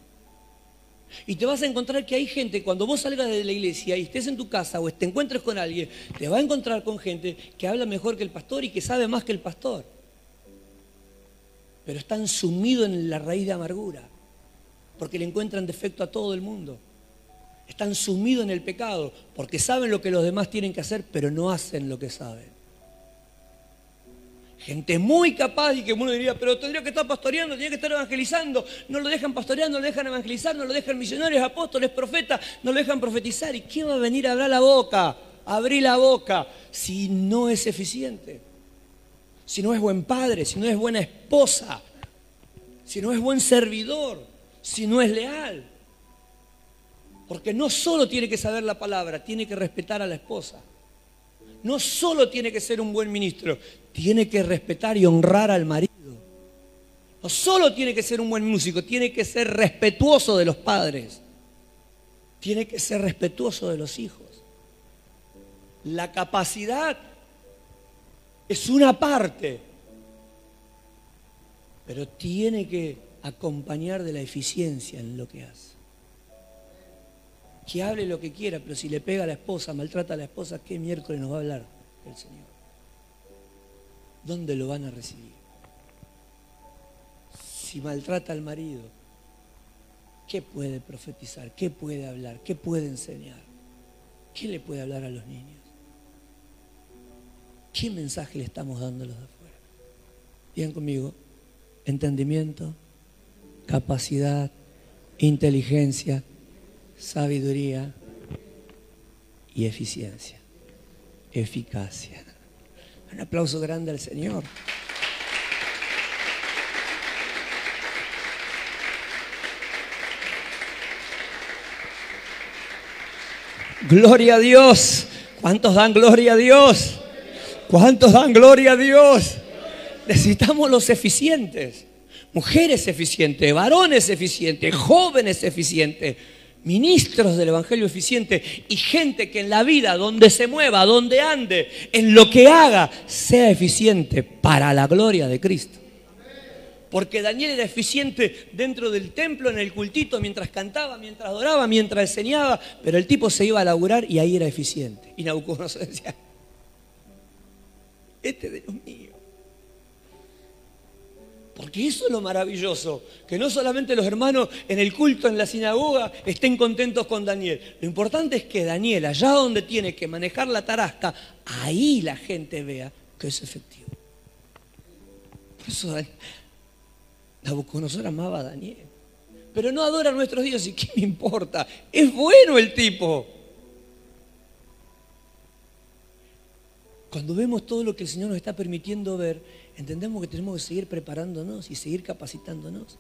Y te vas a encontrar que hay gente, cuando vos salgas de la iglesia y estés en tu casa o te encuentres con alguien, te vas a encontrar con gente que habla mejor que el pastor y que sabe más que el pastor. Pero están sumidos en la raíz de amargura, porque le encuentran defecto a todo el mundo. Están sumidos en el pecado, porque saben lo que los demás tienen que hacer, pero no hacen lo que saben. Gente muy capaz y que uno diría, pero tendría que estar pastoreando, tendría que estar evangelizando. No lo dejan pastoreando, no lo dejan evangelizar, no lo dejan misionarios, apóstoles, profetas, no lo dejan profetizar. ¿Y qué va a venir a hablar la boca? abrir la boca si no es eficiente. Si no es buen padre, si no es buena esposa, si no es buen servidor, si no es leal. Porque no solo tiene que saber la palabra, tiene que respetar a la esposa no solo tiene que ser un buen ministro, tiene que respetar y honrar al marido. No solo tiene que ser un buen músico, tiene que ser respetuoso de los padres. Tiene que ser respetuoso de los hijos. La capacidad es una parte, pero tiene que acompañar de la eficiencia en lo que hace. que hable lo que quiera, pero si le pega a la esposa, maltrata a la esposa, ¿qué miércoles nos va a hablar el Señor? ¿Dónde lo van a recibir? Si maltrata al marido, ¿qué puede profetizar? ¿Qué puede hablar? ¿Qué puede enseñar? ¿Qué le puede hablar a los niños? ¿Qué mensaje le estamos dando a los de afuera? Digan conmigo, entendimiento, capacidad, inteligencia, sabiduría y eficiencia, eficacia. Un aplauso grande al Señor. Gloria a Dios. ¿Cuántos dan gloria a Dios? ¿Cuántos dan gloria a Dios? Necesitamos los eficientes, mujeres eficientes, varones eficientes, jóvenes eficientes, ministros del Evangelio eficiente y gente que en la vida, donde se mueva, donde ande, en lo que haga, sea eficiente para la gloria de Cristo. Porque Daniel era eficiente dentro del templo, en el cultito, mientras cantaba, mientras adoraba, mientras enseñaba, pero el tipo se iba a laburar y ahí era eficiente. Y Nabucodonosor *laughs* decía, este de los míos. Porque eso es lo maravilloso, que no solamente los hermanos en el culto, en la sinagoga, estén contentos con Daniel. Lo importante es que Daniel, allá donde tiene que manejar la tarasca, ahí la gente vea que es efectivo. Por eso Nabucodonosor amaba a Daniel. Pero no adora a nuestros dioses, ¿y qué me importa? Es bueno el tipo. Cuando vemos todo lo que el Señor nos está permitiendo ver, entendemos que tenemos que seguir preparándonos y seguir capacitándonos.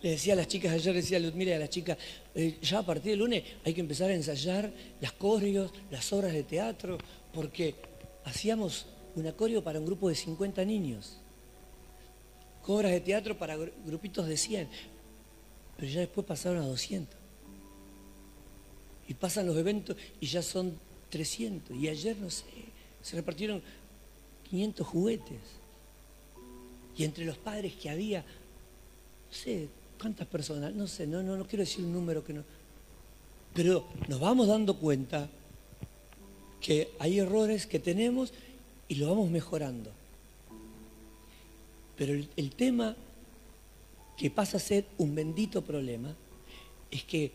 Le decía a las chicas ayer, decía, mire a las chicas, eh, ya a partir del lunes hay que empezar a ensayar las coreos, las obras de teatro, porque hacíamos un coreo para un grupo de 50 niños, obras de teatro para grupitos de 100, pero ya después pasaron a 200. Y pasan los eventos y ya son 300. Y ayer, no sé, se repartieron 500 juguetes. Y entre los padres que había, no sé cuántas personas, no sé, no, no, no quiero decir un número que no. Pero nos vamos dando cuenta que hay errores que tenemos y lo vamos mejorando. Pero el, el tema que pasa a ser un bendito problema es que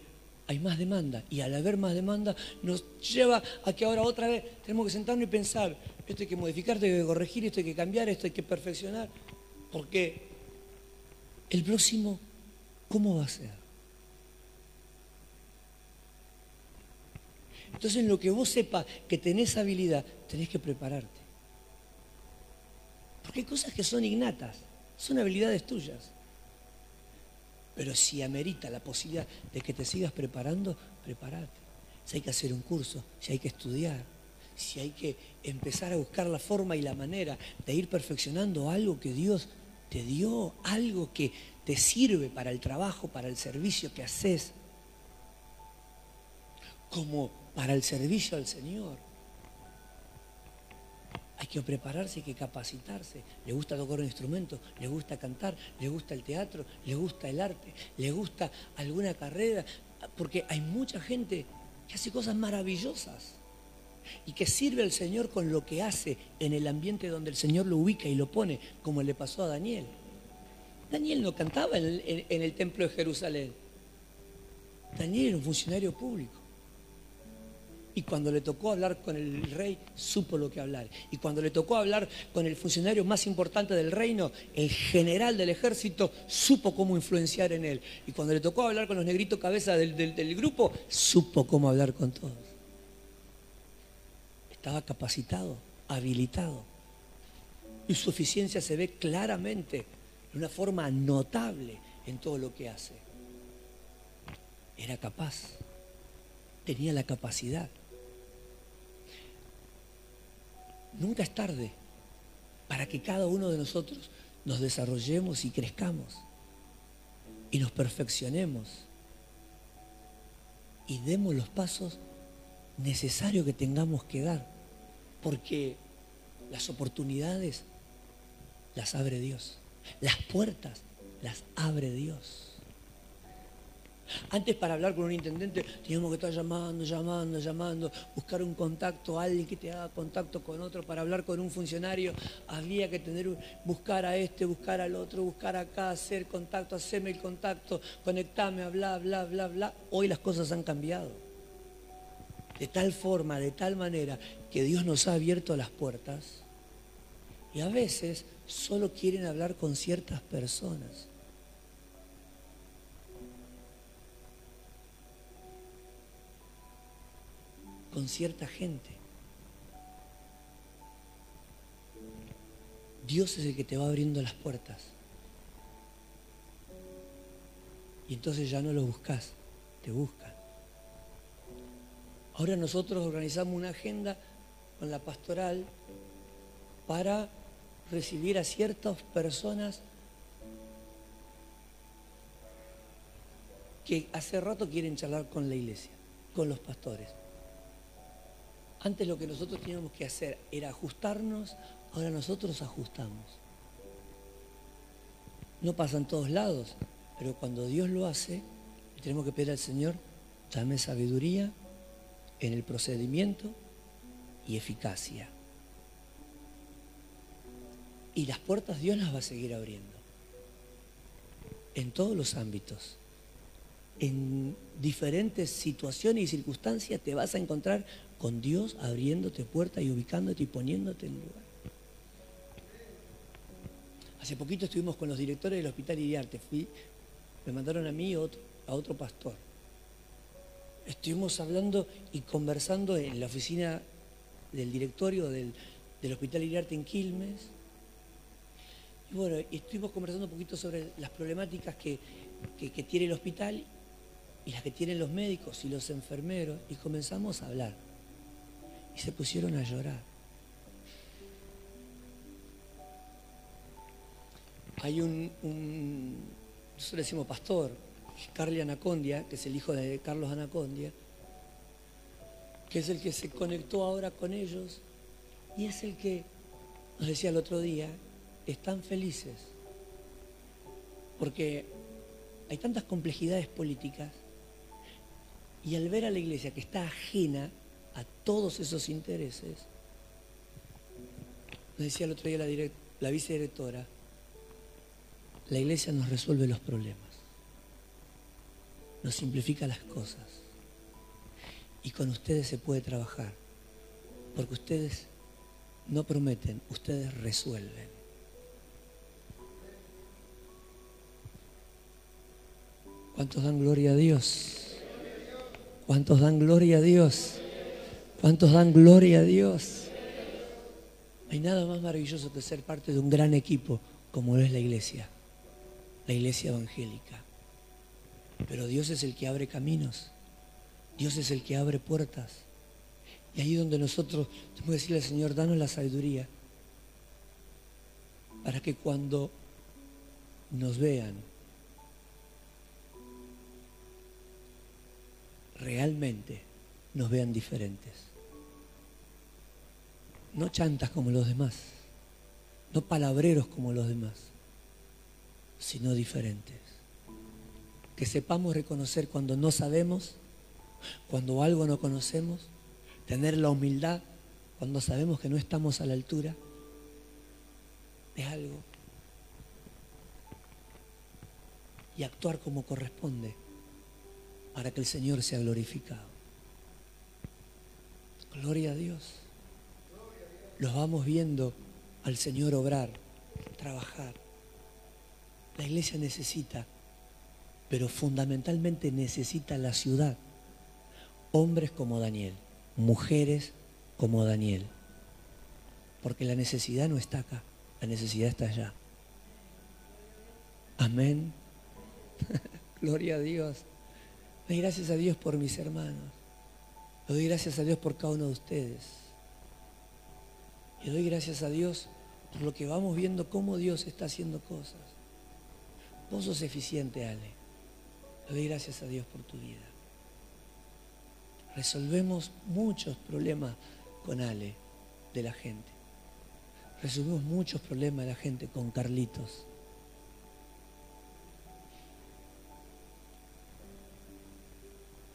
hay más demanda. Y al haber más demanda nos lleva a que ahora otra vez tenemos que sentarnos y pensar, esto hay que modificar, esto hay que corregir, esto hay que cambiar, esto hay que perfeccionar. Porque el próximo, ¿cómo va a ser? Entonces en lo que vos sepas que tenés habilidad, tenés que prepararte. Porque hay cosas que son innatas, son habilidades tuyas. Pero si amerita la posibilidad de que te sigas preparando, prepárate. Si hay que hacer un curso, si hay que estudiar, si hay que empezar a buscar la forma y la manera de ir perfeccionando algo que Dios te dio, algo que te sirve para el trabajo, para el servicio que haces, como para el servicio al Señor. Hay que prepararse, hay que capacitarse. Le gusta tocar un instrumento, le gusta cantar, le gusta el teatro, le gusta el arte, le gusta alguna carrera, porque hay mucha gente que hace cosas maravillosas y que sirve al Señor con lo que hace en el ambiente donde el Señor lo ubica y lo pone, como le pasó a Daniel. Daniel no cantaba en el, en el templo de Jerusalén. Daniel era un funcionario público. Y cuando le tocó hablar con el rey, supo lo que hablar. Y cuando le tocó hablar con el funcionario más importante del reino, el general del ejército, supo cómo influenciar en él. Y cuando le tocó hablar con los negritos cabeza del, del grupo, supo cómo hablar con todos. Estaba capacitado, habilitado. Y su eficiencia se ve claramente, de una forma notable en todo lo que hace. Era capaz, tenía la capacidad. Nunca es tarde para que cada uno de nosotros nos desarrollemos y crezcamos y nos perfeccionemos y demos los pasos necesarios que tengamos que dar, porque las oportunidades las abre Dios, las puertas las abre Dios. Antes para hablar con un intendente teníamos que estar llamando, llamando, llamando, buscar un contacto, alguien que te haga contacto con otro. Para hablar con un funcionario había que tener, buscar a este, buscar al otro, buscar acá, hacer contacto, hacerme el contacto, conectarme, bla, bla, bla, bla. Hoy las cosas han cambiado. De tal forma, de tal manera, que Dios nos ha abierto las puertas y a veces solo quieren hablar con ciertas personas. Con cierta gente. Dios es el que te va abriendo las puertas. Y entonces ya no lo buscas, te buscan. Ahora nosotros organizamos una agenda con la pastoral para recibir a ciertas personas que hace rato quieren charlar con la iglesia, con los pastores. Antes lo que nosotros teníamos que hacer era ajustarnos, ahora nosotros ajustamos. No pasa en todos lados, pero cuando Dios lo hace, tenemos que pedir al Señor, dame sabiduría en el procedimiento y eficacia. Y las puertas Dios las va a seguir abriendo. En todos los ámbitos. En diferentes situaciones y circunstancias te vas a encontrar con Dios abriéndote puertas y ubicándote y poniéndote en lugar. Hace poquito estuvimos con los directores del Hospital Iriarte. Me mandaron a mí y a otro pastor. Estuvimos hablando y conversando en la oficina del directorio del, Hospital Iriarte en Quilmes. Y bueno, estuvimos conversando un poquito sobre las problemáticas que, que tiene el hospital y las que tienen los médicos y los enfermeros. Y comenzamos a hablar y se pusieron a llorar. Hay un, nosotros le decimos pastor, Carly Anacondia, que es el hijo de Carlos Anacondia, que es el que se conectó ahora con ellos y es el que, nos decía el otro día, están felices, porque hay tantas complejidades políticas y al ver a la iglesia que está ajena a todos esos intereses, nos decía el otro día la, la vicedirectora, la iglesia nos resuelve los problemas, nos simplifica las cosas y con ustedes se puede trabajar, porque ustedes no prometen, ustedes resuelven. ¿Cuántos dan gloria a Dios? ¿Cuántos dan gloria a Dios? ¿Cuántos dan gloria a Dios? Hay nada más maravilloso que ser parte de un gran equipo como es la iglesia, la iglesia evangélica. Pero Dios es el que abre caminos, Dios es el que abre puertas. Y ahí donde nosotros tenemos que decirle al Señor, danos la sabiduría para que cuando nos vean, realmente nos vean diferentes. No chantas como los demás, no palabreros como los demás, sino diferentes. Que sepamos reconocer cuando no sabemos, cuando algo no conocemos, tener la humildad cuando sabemos que no estamos a la altura de algo. Y actuar como corresponde para que el Señor sea glorificado. Gloria a Dios los vamos viendo al Señor obrar, trabajar. La iglesia necesita, pero fundamentalmente necesita la ciudad. Hombres como Daniel, mujeres como Daniel. Porque la necesidad no está acá, la necesidad está allá. Amén. *laughs* Gloria a Dios. Doy gracias a Dios por mis hermanos. Le doy gracias a Dios por cada uno de ustedes. Y doy gracias a Dios por lo que vamos viendo cómo Dios está haciendo cosas. Vos sos eficiente, Ale. Le doy gracias a Dios por tu vida. Resolvemos muchos problemas con Ale de la gente. Resolvemos muchos problemas de la gente con Carlitos.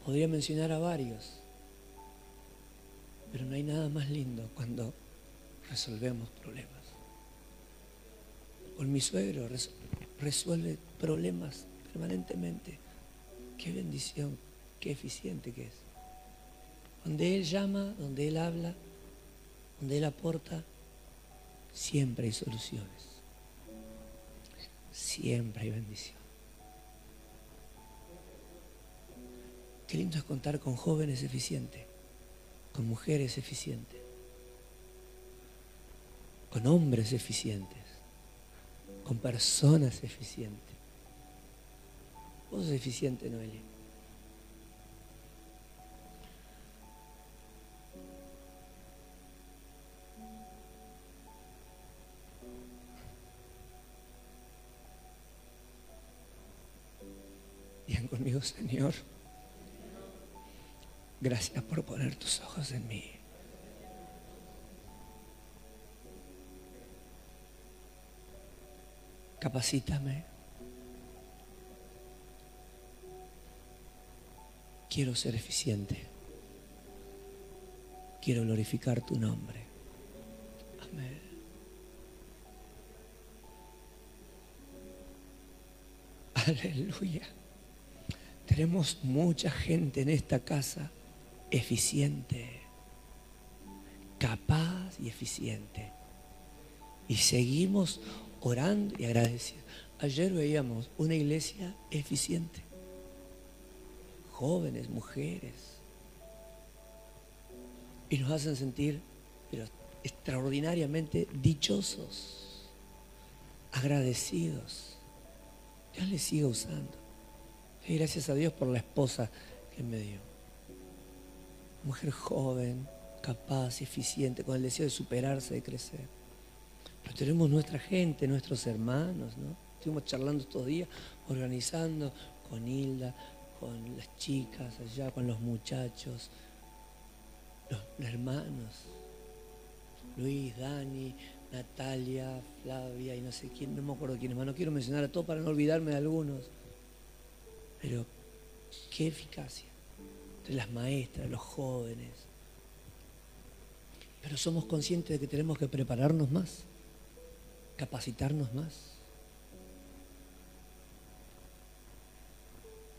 Podría mencionar a varios, pero no hay nada más lindo cuando resolvemos problemas. Con mi suegro resuelve problemas permanentemente. Qué bendición, qué eficiente que es. Donde Él llama, donde Él habla, donde Él aporta, siempre hay soluciones. Siempre hay bendición. Qué lindo es contar con jóvenes eficientes, con mujeres eficientes, con hombres eficientes, con personas eficientes. Vos sos eficiente, Noelia. Bien conmigo, Señor. Gracias por poner tus ojos en mí. Capacítame. Quiero ser eficiente. Quiero glorificar tu nombre. Amén. Aleluya. Tenemos mucha gente en esta casa eficiente, capaz y eficiente. Y seguimos orando y agradeciendo. Ayer veíamos una iglesia eficiente. Jóvenes, mujeres. Y nos hacen sentir extraordinariamente dichosos, agradecidos. Dios les siga usando. Y gracias a Dios por la esposa que me dio mujer joven, capaz, eficiente, con el deseo de superarse, de crecer. Pero tenemos nuestra gente, nuestros hermanos, ¿no? Estuvimos charlando estos días, organizando con Hilda, con las chicas allá, con los muchachos, los, hermanos, Luis, Dani, Natalia, Flavia y no sé quién, no me acuerdo quiénes más, no quiero mencionar a todos para no olvidarme de algunos. Pero qué eficacia entre las maestras, los jóvenes. Pero somos conscientes de que tenemos que prepararnos más, capacitarnos más.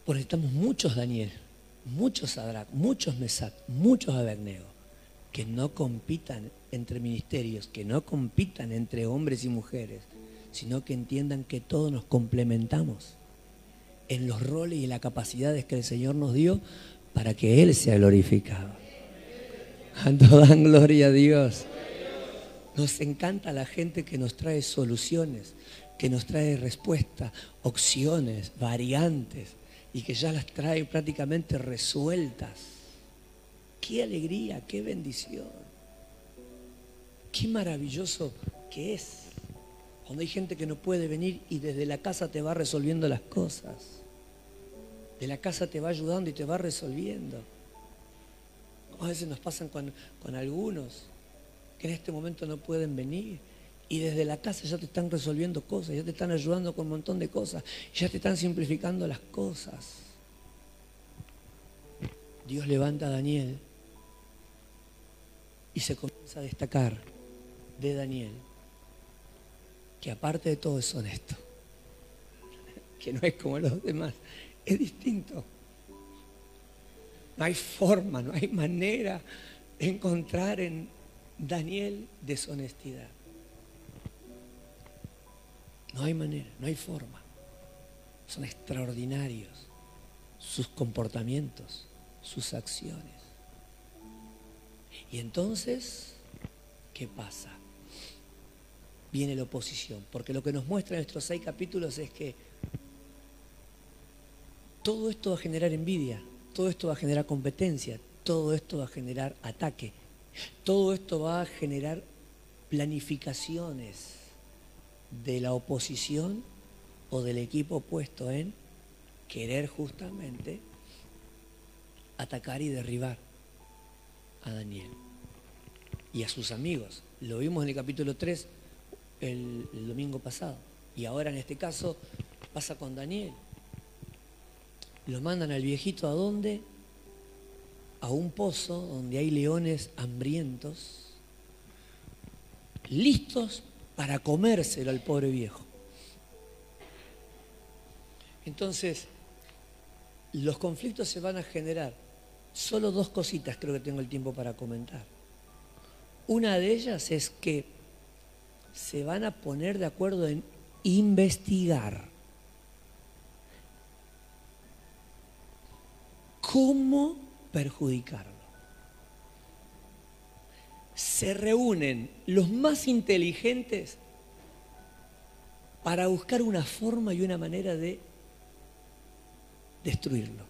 Porque estamos muchos Daniel, muchos Sadrach, muchos Mesac, muchos Abednego, que no compitan entre ministerios, que no compitan entre hombres y mujeres, sino que entiendan que todos nos complementamos en los roles y las capacidades que el Señor nos dio para que Él sea glorificado. Cuando *laughs* dan gloria a Dios. Nos encanta la gente que nos trae soluciones, que nos trae respuestas, opciones, variantes y que ya las trae prácticamente resueltas. Qué alegría, qué bendición. Qué maravilloso que es. Cuando hay gente que no puede venir y desde la casa te va resolviendo las cosas de la casa te va ayudando y te va resolviendo. a veces nos pasan con, con algunos que en este momento no pueden venir y desde la casa ya te están resolviendo cosas, ya te están ayudando con un montón de cosas, ya te están simplificando las cosas. Dios levanta a Daniel y se comienza a destacar de Daniel que aparte de todo es honesto, *laughs* que no es como los demás, es distinto. No hay forma, no hay manera de encontrar en Daniel deshonestidad. No hay manera, no hay forma. Son extraordinarios sus comportamientos, sus acciones. Y entonces, ¿qué pasa? Viene la oposición, porque lo que nos muestra en estos seis capítulos es que todo esto va a generar envidia, todo esto va a generar competencia, todo esto va a generar ataque, todo esto va a generar planificaciones de la oposición o del equipo opuesto en querer justamente atacar y derribar a Daniel y a sus amigos. Lo vimos en el capítulo 3 el, el domingo pasado. Y ahora en este caso pasa con Daniel. Lo mandan al viejito a dónde? a un pozo donde hay leones hambrientos, listos para comérselo al pobre viejo. Entonces, los conflictos se van a generar. Solo dos cositas creo que tengo el tiempo para comentar. Una de ellas es que se van a poner de acuerdo en investigar cómo perjudicarlo. Se reúnen los más inteligentes para buscar una forma y una manera de destruirlo.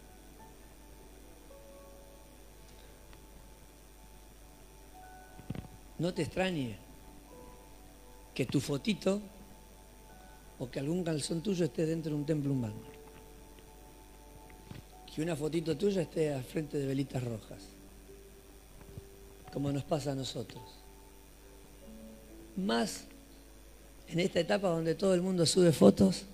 No te extrañe que tu fotito o que algún calzón tuyo esté dentro de un templo humano. Que una fotito tuya esté al frente de velitas rojas, como nos pasa a nosotros. Más en esta etapa donde todo el mundo sube fotos.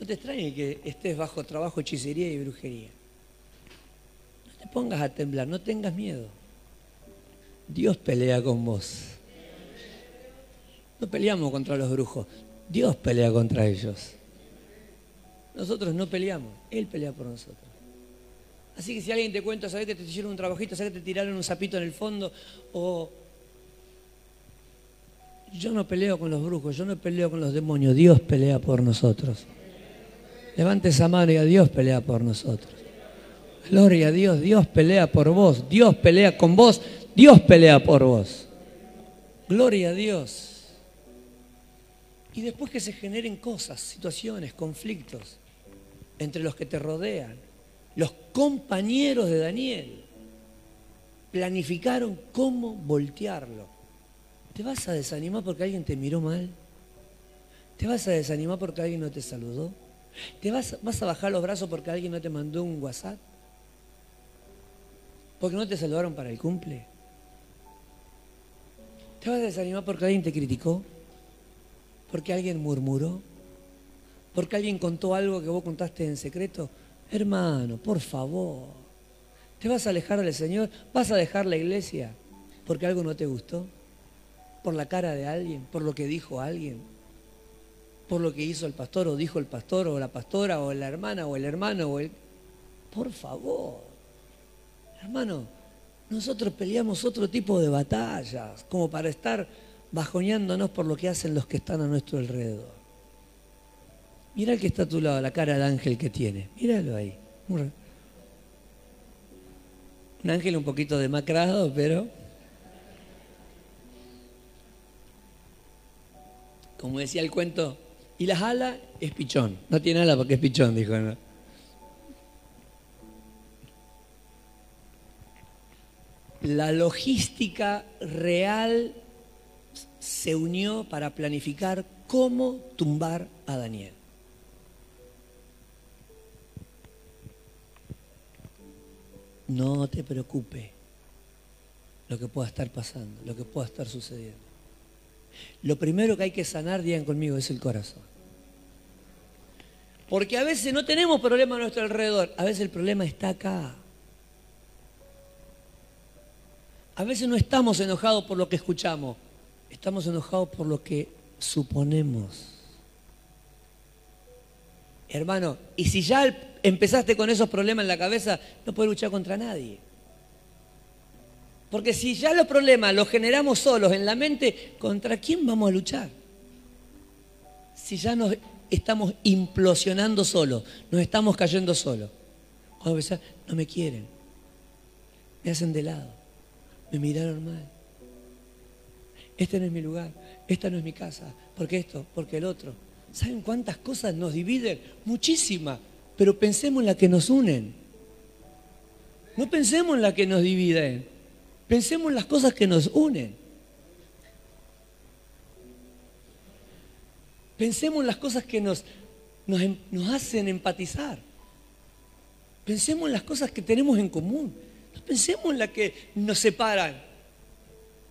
No te extrañe que estés bajo trabajo, hechicería y brujería. No te pongas a temblar, no tengas miedo. Dios pelea con vos. No peleamos contra los brujos, Dios pelea contra ellos. Nosotros no peleamos, Él pelea por nosotros. Así que si alguien te cuenta, sabes que te hicieron un trabajito, sabes que te tiraron un sapito en el fondo, o yo no peleo con los brujos, yo no peleo con los demonios, Dios pelea por nosotros. Levante esa mano y a Dios pelea por nosotros. Gloria a Dios, Dios pelea por vos, Dios pelea con vos, Dios pelea por vos. Gloria a Dios. Y después que se generen cosas, situaciones, conflictos entre los que te rodean, los compañeros de Daniel planificaron cómo voltearlo. ¿Te vas a desanimar porque alguien te miró mal? ¿Te vas a desanimar porque alguien no te saludó? ¿Te vas, a bajar los brazos porque alguien no te mandó un WhatsApp? ¿Porque no te saludaron para el cumple? ¿Te vas a desanimar porque alguien te criticó? ¿Porque alguien murmuró? ¿Porque alguien contó algo que vos contaste en secreto? Hermano, por favor. ¿Te vas a alejar del Señor? ¿Vas a dejar la iglesia porque algo no te gustó? ¿Por la cara de alguien? ¿Por lo que dijo alguien? ¿Por lo que hizo el pastor o dijo el pastor o la pastora o la hermana o el hermano o el... Por favor. Hermano, nosotros peleamos otro tipo de batallas, como para estar bajoneándonos por lo que hacen los que están a nuestro alrededor. Mira el que está a tu lado, la cara de ángel que tiene. Míralo ahí. Un ángel un poquito demacrado, pero... Como decía el cuento, y las alas es pichón. No tiene alas porque es pichón, dijo. ¿no? la logística real se unió para planificar cómo tumbar a Daniel. No te preocupe lo que pueda estar pasando, lo que pueda estar sucediendo. Lo primero que hay que sanar, digan conmigo, es el corazón. Porque a veces no tenemos problema a nuestro alrededor, a veces el problema está acá. A veces no estamos enojados por lo que escuchamos, estamos enojados por lo que suponemos. Hermano, y si ya empezaste con esos problemas en la cabeza, no puedes luchar contra nadie. Porque si ya los problemas los generamos solos en la mente, ¿contra quién vamos a luchar? Si ya nos estamos implosionando solos, nos estamos cayendo solos. Cuando no me quieren, me hacen de lado me miraron mal. Este no es mi lugar, esta no es mi casa, porque esto, porque el otro. ¿Saben cuántas cosas nos dividen? Muchísimas, pero pensemos en las que nos unen. No pensemos en las que nos dividen, pensemos en las cosas que nos unen. Pensemos en las cosas que nos, nos, em, hacen empatizar. Pensemos en las cosas que tenemos en común. No pensemos en las que nos separan,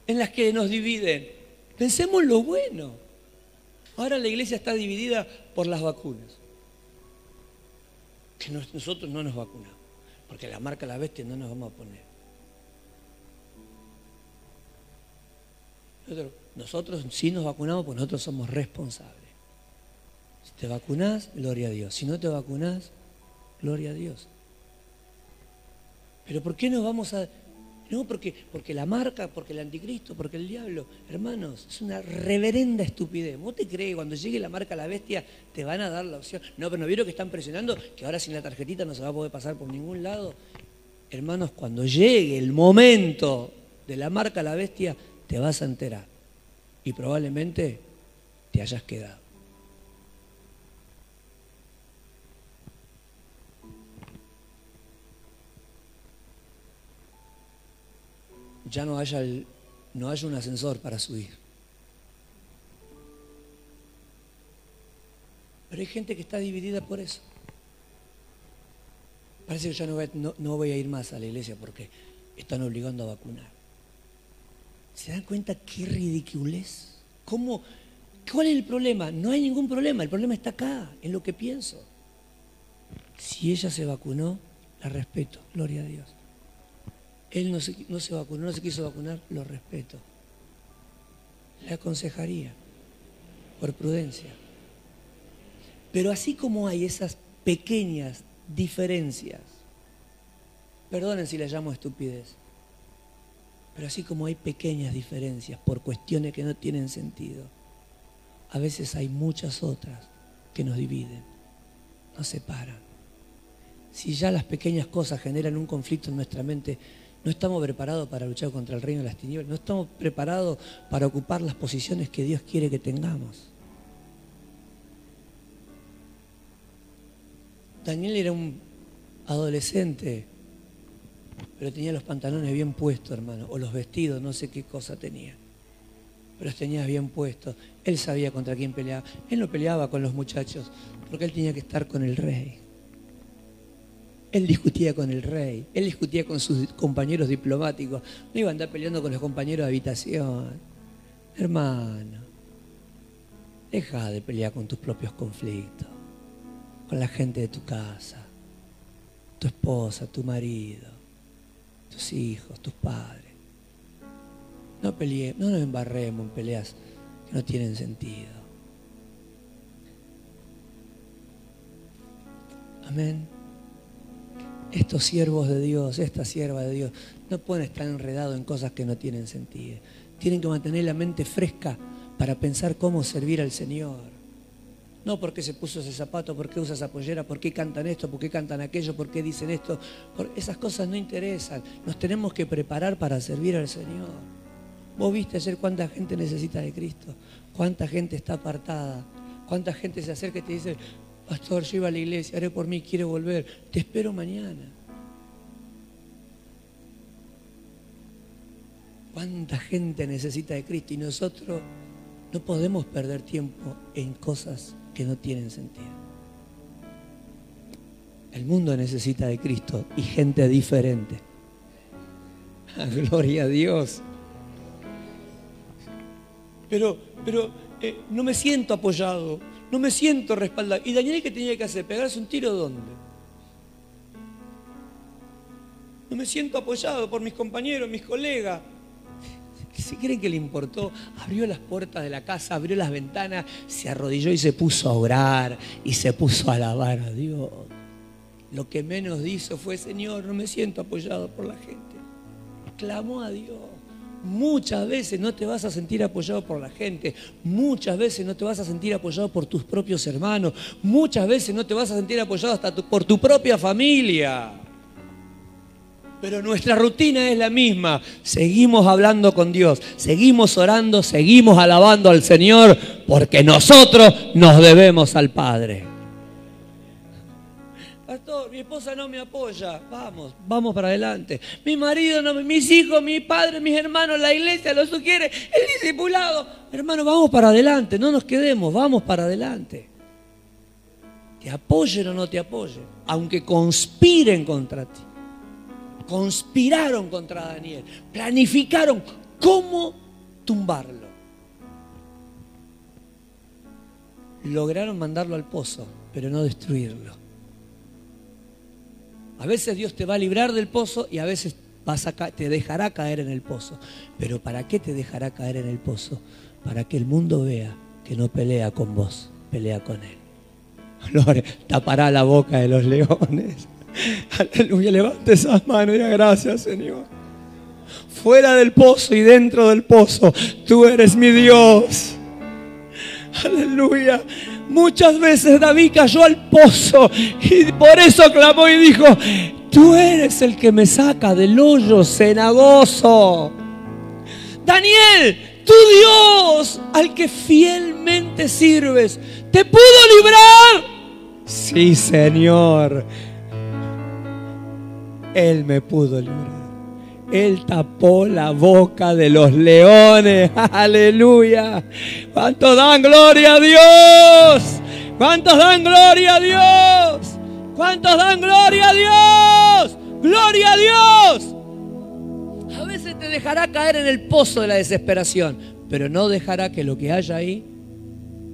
en las que nos dividen. Pensemos en lo bueno. Ahora la iglesia está dividida por las vacunas. que nosotros no nos vacunamos, porque la marca la bestia no nos vamos a poner. Nosotros, nosotros sí nos vacunamos porque nosotros somos responsables. Si te vacunás, gloria a Dios. Si no te vacunás, gloria a Dios. Pero ¿por qué nos vamos a no, porque, porque la marca, porque el anticristo, porque el diablo. Hermanos, es una reverenda estupidez. ¿Vos te crees que cuando llegue la marca la bestia te van a dar la opción? No, pero ¿no vieron que están presionando? Que ahora sin la tarjetita no se va a poder pasar por ningún lado. Hermanos, cuando llegue el momento de la marca la bestia, te vas a enterar. Y probablemente te hayas quedado. Ya no haya, no haya un ascensor para subir. Pero hay gente que está dividida por eso. Parece que yo no voy, no voy a ir más a la iglesia porque están obligando a vacunar. ¿Se dan cuenta qué ridiculez? ¿Cómo? ¿Cuál es el problema? No hay ningún problema, el problema está acá, en lo que pienso. Si ella se vacunó, la respeto, gloria a Dios. Él no se, no se vacunó, no se quiso vacunar, lo respeto. Le aconsejaría, por prudencia. Pero así como hay esas pequeñas diferencias, perdonen si las llamo estupidez, pero así como hay pequeñas diferencias por cuestiones que no tienen sentido, a veces hay muchas otras que nos dividen, nos separan. Si ya las pequeñas cosas generan un conflicto en nuestra mente, no estamos preparados para luchar contra el reino de las tinieblas. No estamos preparados para ocupar las posiciones que Dios quiere que tengamos. Daniel era un adolescente, pero tenía los pantalones bien puestos, hermano, o los vestidos, no sé qué cosa tenía. Pero los tenía bien puestos. Él sabía contra quién peleaba. Él no peleaba con los muchachos, porque él tenía que estar con el rey. Él discutía con el rey, él discutía con sus compañeros diplomáticos, no iba a andar peleando con los compañeros de habitación. Hermano, deja de pelear con tus propios conflictos, con la gente de tu casa, tu esposa, tu marido, tus hijos, tus padres. No no nos embarremos en peleas que no tienen sentido. Amén estos siervos de Dios, esta sierva de Dios, no pueden estar enredados en cosas que no tienen sentido. Tienen que mantener la mente fresca para pensar cómo servir al Señor. No porque se puso ese zapato, por qué usa esa pollera, por qué cantan esto, por qué cantan aquello, por qué dicen esto. esas cosas no interesan. Nos tenemos que preparar para servir al Señor. Vos viste ayer cuánta gente necesita de Cristo, cuánta gente está apartada, cuánta gente se acerca y te dice, pastor, yo iba a la iglesia, haré por mí, quiero volver, te espero mañana. ¿Cuánta gente necesita de Cristo? Y nosotros no podemos perder tiempo en cosas que no tienen sentido. El mundo necesita de Cristo y gente diferente. Gloria a Dios. Pero, pero eh, no me siento apoyado, no me siento respaldado. ¿Y Daniel qué tenía que hacer? ¿Pegarse un tiro dónde? No me siento apoyado por mis compañeros, mis colegas. Si creen que le importó, abrió las puertas de la casa, abrió las ventanas, se arrodilló y se puso a orar y se puso a alabar a Dios. Lo que menos hizo fue, Señor, no me siento apoyado por la gente. Clamó a Dios. Muchas veces no te vas a sentir apoyado por la gente, muchas veces no te vas a sentir apoyado por tus propios hermanos, muchas veces no te vas a sentir apoyado hasta por tu propia familia. Pero nuestra rutina es la misma. Seguimos hablando con Dios, seguimos orando, seguimos alabando al Señor, porque nosotros nos debemos al Padre. Pastor, mi esposa no me apoya. Vamos, vamos para adelante. Mi marido, no, mis hijos, mi padre, mis hermanos, la iglesia lo sugiere, el discipulado. Hermano, vamos para adelante, no nos quedemos, vamos para adelante. Te apoyen o no te apoyen, aunque conspiren contra ti. Conspiraron contra Daniel, planificaron cómo tumbarlo. Lograron mandarlo al pozo, pero no destruirlo. A veces Dios te va a librar del pozo y a veces te dejará caer en el pozo. Pero ¿para qué te dejará caer en el pozo? Para que el mundo vea que no pelea con vos, pelea con Él. *laughs* Tapará la boca de los leones. *laughs* Aleluya, levante esas manos y gracias, Señor. Fuera del pozo y dentro del pozo, tú eres mi Dios. *laughs* Aleluya. Muchas veces David cayó al pozo y por eso clamó y dijo, tú eres el que me saca del hoyo cenagoso. Daniel, tu Dios al que fielmente sirves, ¿te pudo librar? Sí, Señor. Él me pudo librar. Él tapó la boca de los leones. *laughs* Aleluya. ¿Cuántos dan gloria a Dios? ¿Cuántos dan gloria a Dios? ¿Cuántos dan gloria a Dios? Gloria a Dios. A veces te dejará caer en el pozo de la desesperación, pero no dejará que lo que haya ahí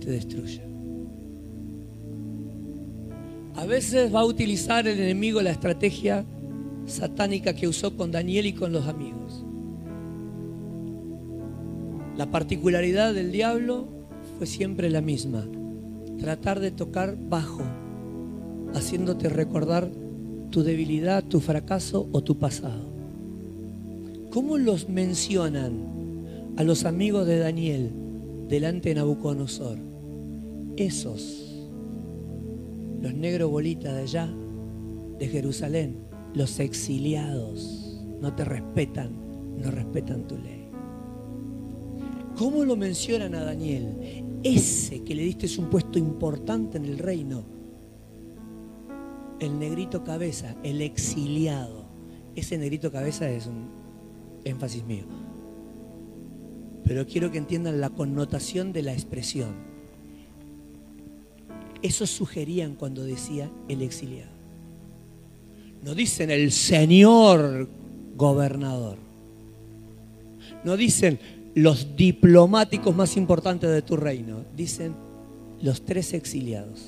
te destruya. A veces va a utilizar el enemigo la estrategia satánica que usó con Daniel y con los amigos. La particularidad del diablo fue siempre la misma, tratar de tocar bajo, haciéndote recordar tu debilidad, tu fracaso o tu pasado. ¿Cómo los mencionan a los amigos de Daniel delante de Nabucodonosor? Esos, los negros bolitas de allá, de Jerusalén, los exiliados no te respetan, no respetan tu ley. ¿Cómo lo mencionan a Daniel? Ese que le diste un puesto importante en el reino. El negrito cabeza, el exiliado. Ese negrito cabeza es un énfasis mío. Pero quiero que entiendan la connotación de la expresión. Eso sugerían cuando decía el exiliado. No dicen el Señor gobernador. No dicen los diplomáticos más importantes de tu reino. Dicen los tres exiliados.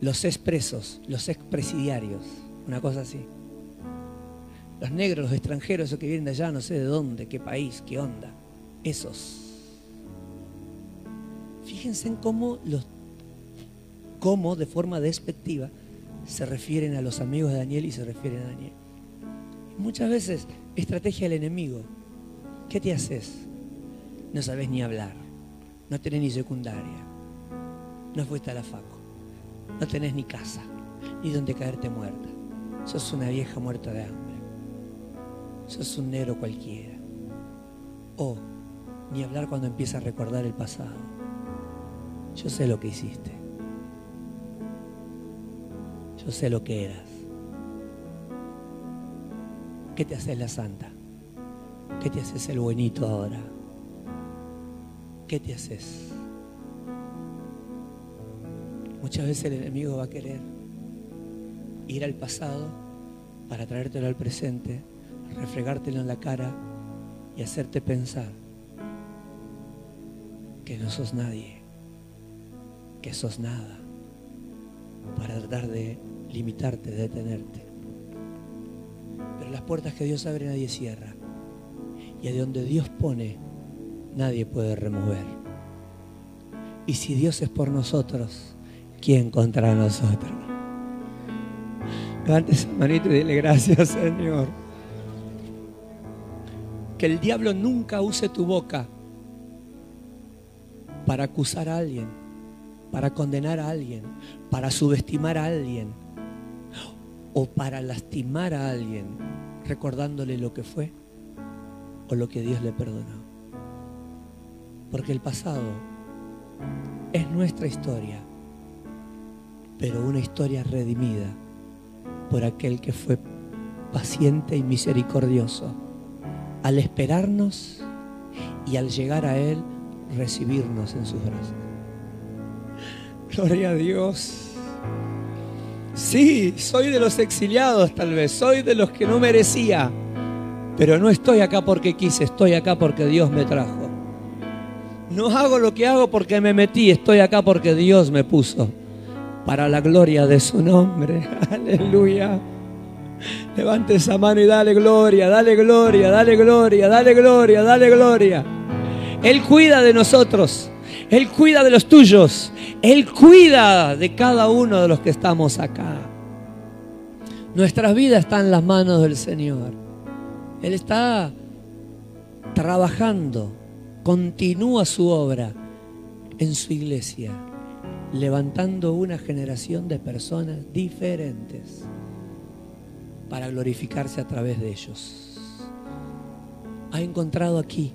Los expresos, los expresidiarios. Una cosa así. Los negros, los extranjeros, esos que vienen de allá, no sé de dónde, qué país, qué onda. Esos. Fíjense en cómo los cómo de forma despectiva se refieren a los amigos de Daniel y se refieren a Daniel. muchas veces, estrategia del enemigo. ¿Qué te haces? No sabes ni hablar. No tenés ni secundaria. No fuiste a la faco. No tenés ni casa. Ni donde caerte muerta. Sos una vieja muerta de hambre. Sos un negro cualquiera. O ni hablar cuando empieza a recordar el pasado. Yo sé lo que hiciste. Yo sé lo que eras. ¿Qué te haces la santa? ¿Qué te haces el buenito ahora? ¿Qué te haces? Muchas veces el enemigo va a querer ir al pasado para traértelo al presente, refregártelo en la cara y hacerte pensar que no sos nadie, que sos nada, para tratar de limitarte, detenerte. Pero las puertas que Dios abre nadie cierra. Y de donde Dios pone, nadie puede remover. Y si Dios es por nosotros, ¿quién contra nosotros? Levante esa manito y dile gracias, Señor. Que el diablo nunca use tu boca para acusar a alguien, para condenar a alguien, para subestimar a alguien o para lastimar a alguien recordándole lo que fue o lo que Dios le perdonó. Porque el pasado es nuestra historia, pero una historia redimida por aquel que fue paciente y misericordioso al esperarnos y al llegar a Él recibirnos en sus brazos. Gloria a Dios. Sí, soy de los exiliados tal vez, soy de los que no merecía, pero no estoy acá porque quise, estoy acá porque Dios me trajo. No hago lo que hago porque me metí, estoy acá porque Dios me puso. para la gloria de su nombre. *laughs* Aleluya. Levante esa mano y dale gloria, dale gloria, dale gloria, dale gloria, dale gloria. Él cuida de nosotros, Él cuida de los tuyos, Él cuida de cada uno de los que estamos acá. Nuestras vidas están en las manos del Señor. Él está trabajando, continúa su obra en su iglesia, levantando una generación de personas diferentes para glorificarse a través de ellos. Ha encontrado aquí,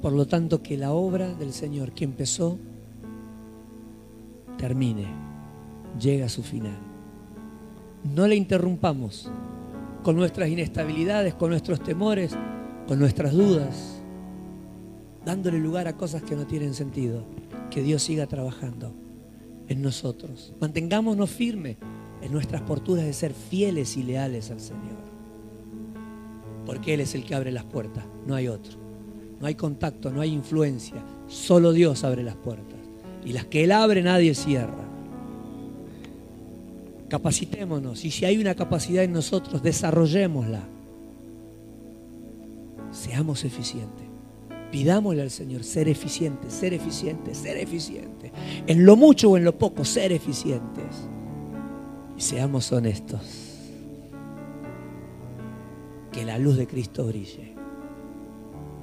por lo tanto, que la obra del Señor que empezó, termine, llega a su final. No le interrumpamos con nuestras inestabilidades, con nuestros temores, con nuestras dudas, dándole lugar a cosas que no tienen sentido. Que Dios siga trabajando en nosotros. Mantengámonos firmes en nuestras posturas de ser fieles y leales al Señor. Porque Él es el que abre las puertas, no hay otro. No hay contacto, no hay influencia. Solo Dios abre las puertas. Y las que Él abre nadie cierra. Capacitémonos y si hay una capacidad en nosotros, desarrollémosla. Seamos eficientes. Pidámosle al Señor ser eficientes, ser eficientes, ser eficientes. En lo mucho o en lo poco, ser eficientes. Y seamos honestos. Que la luz de Cristo brille.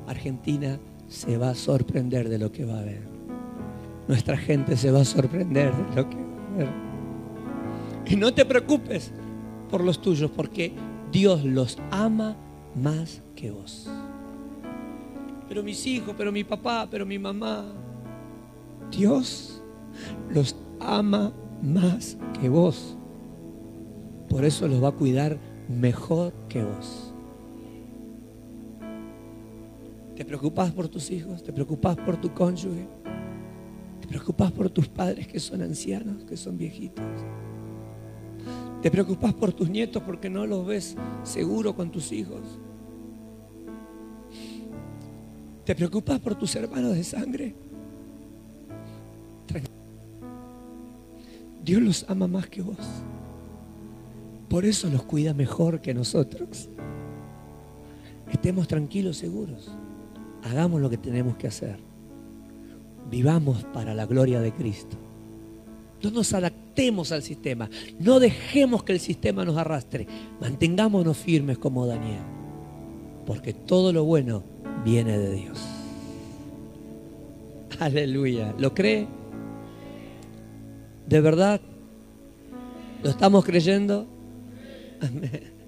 Argentina se va a sorprender de lo que va a ver. Nuestra gente se va a sorprender de lo que va a ver. Y no te preocupes por los tuyos, porque Dios los ama más que vos. Pero mis hijos, pero mi papá, pero mi mamá. Dios los ama más que vos. Por eso los va a cuidar mejor que vos. ¿Te preocupas por tus hijos? ¿Te preocupas por tu cónyuge? ¿Te preocupas por tus padres que son ancianos, que son viejitos? ¿Te preocupas por tus nietos porque no los ves seguro con tus hijos? ¿Te preocupas por tus hermanos de sangre? Dios los ama más que vos. Por eso los cuida mejor que nosotros. Estemos tranquilos, seguros. Hagamos lo que tenemos que hacer. Vivamos para la gloria de Cristo. No nos adaptemos al sistema. No dejemos que el sistema nos arrastre. Mantengámonos firmes como Daniel. Porque todo lo bueno viene de Dios. Aleluya. ¿Lo cree? ¿De verdad? ¿Lo estamos creyendo? Amén.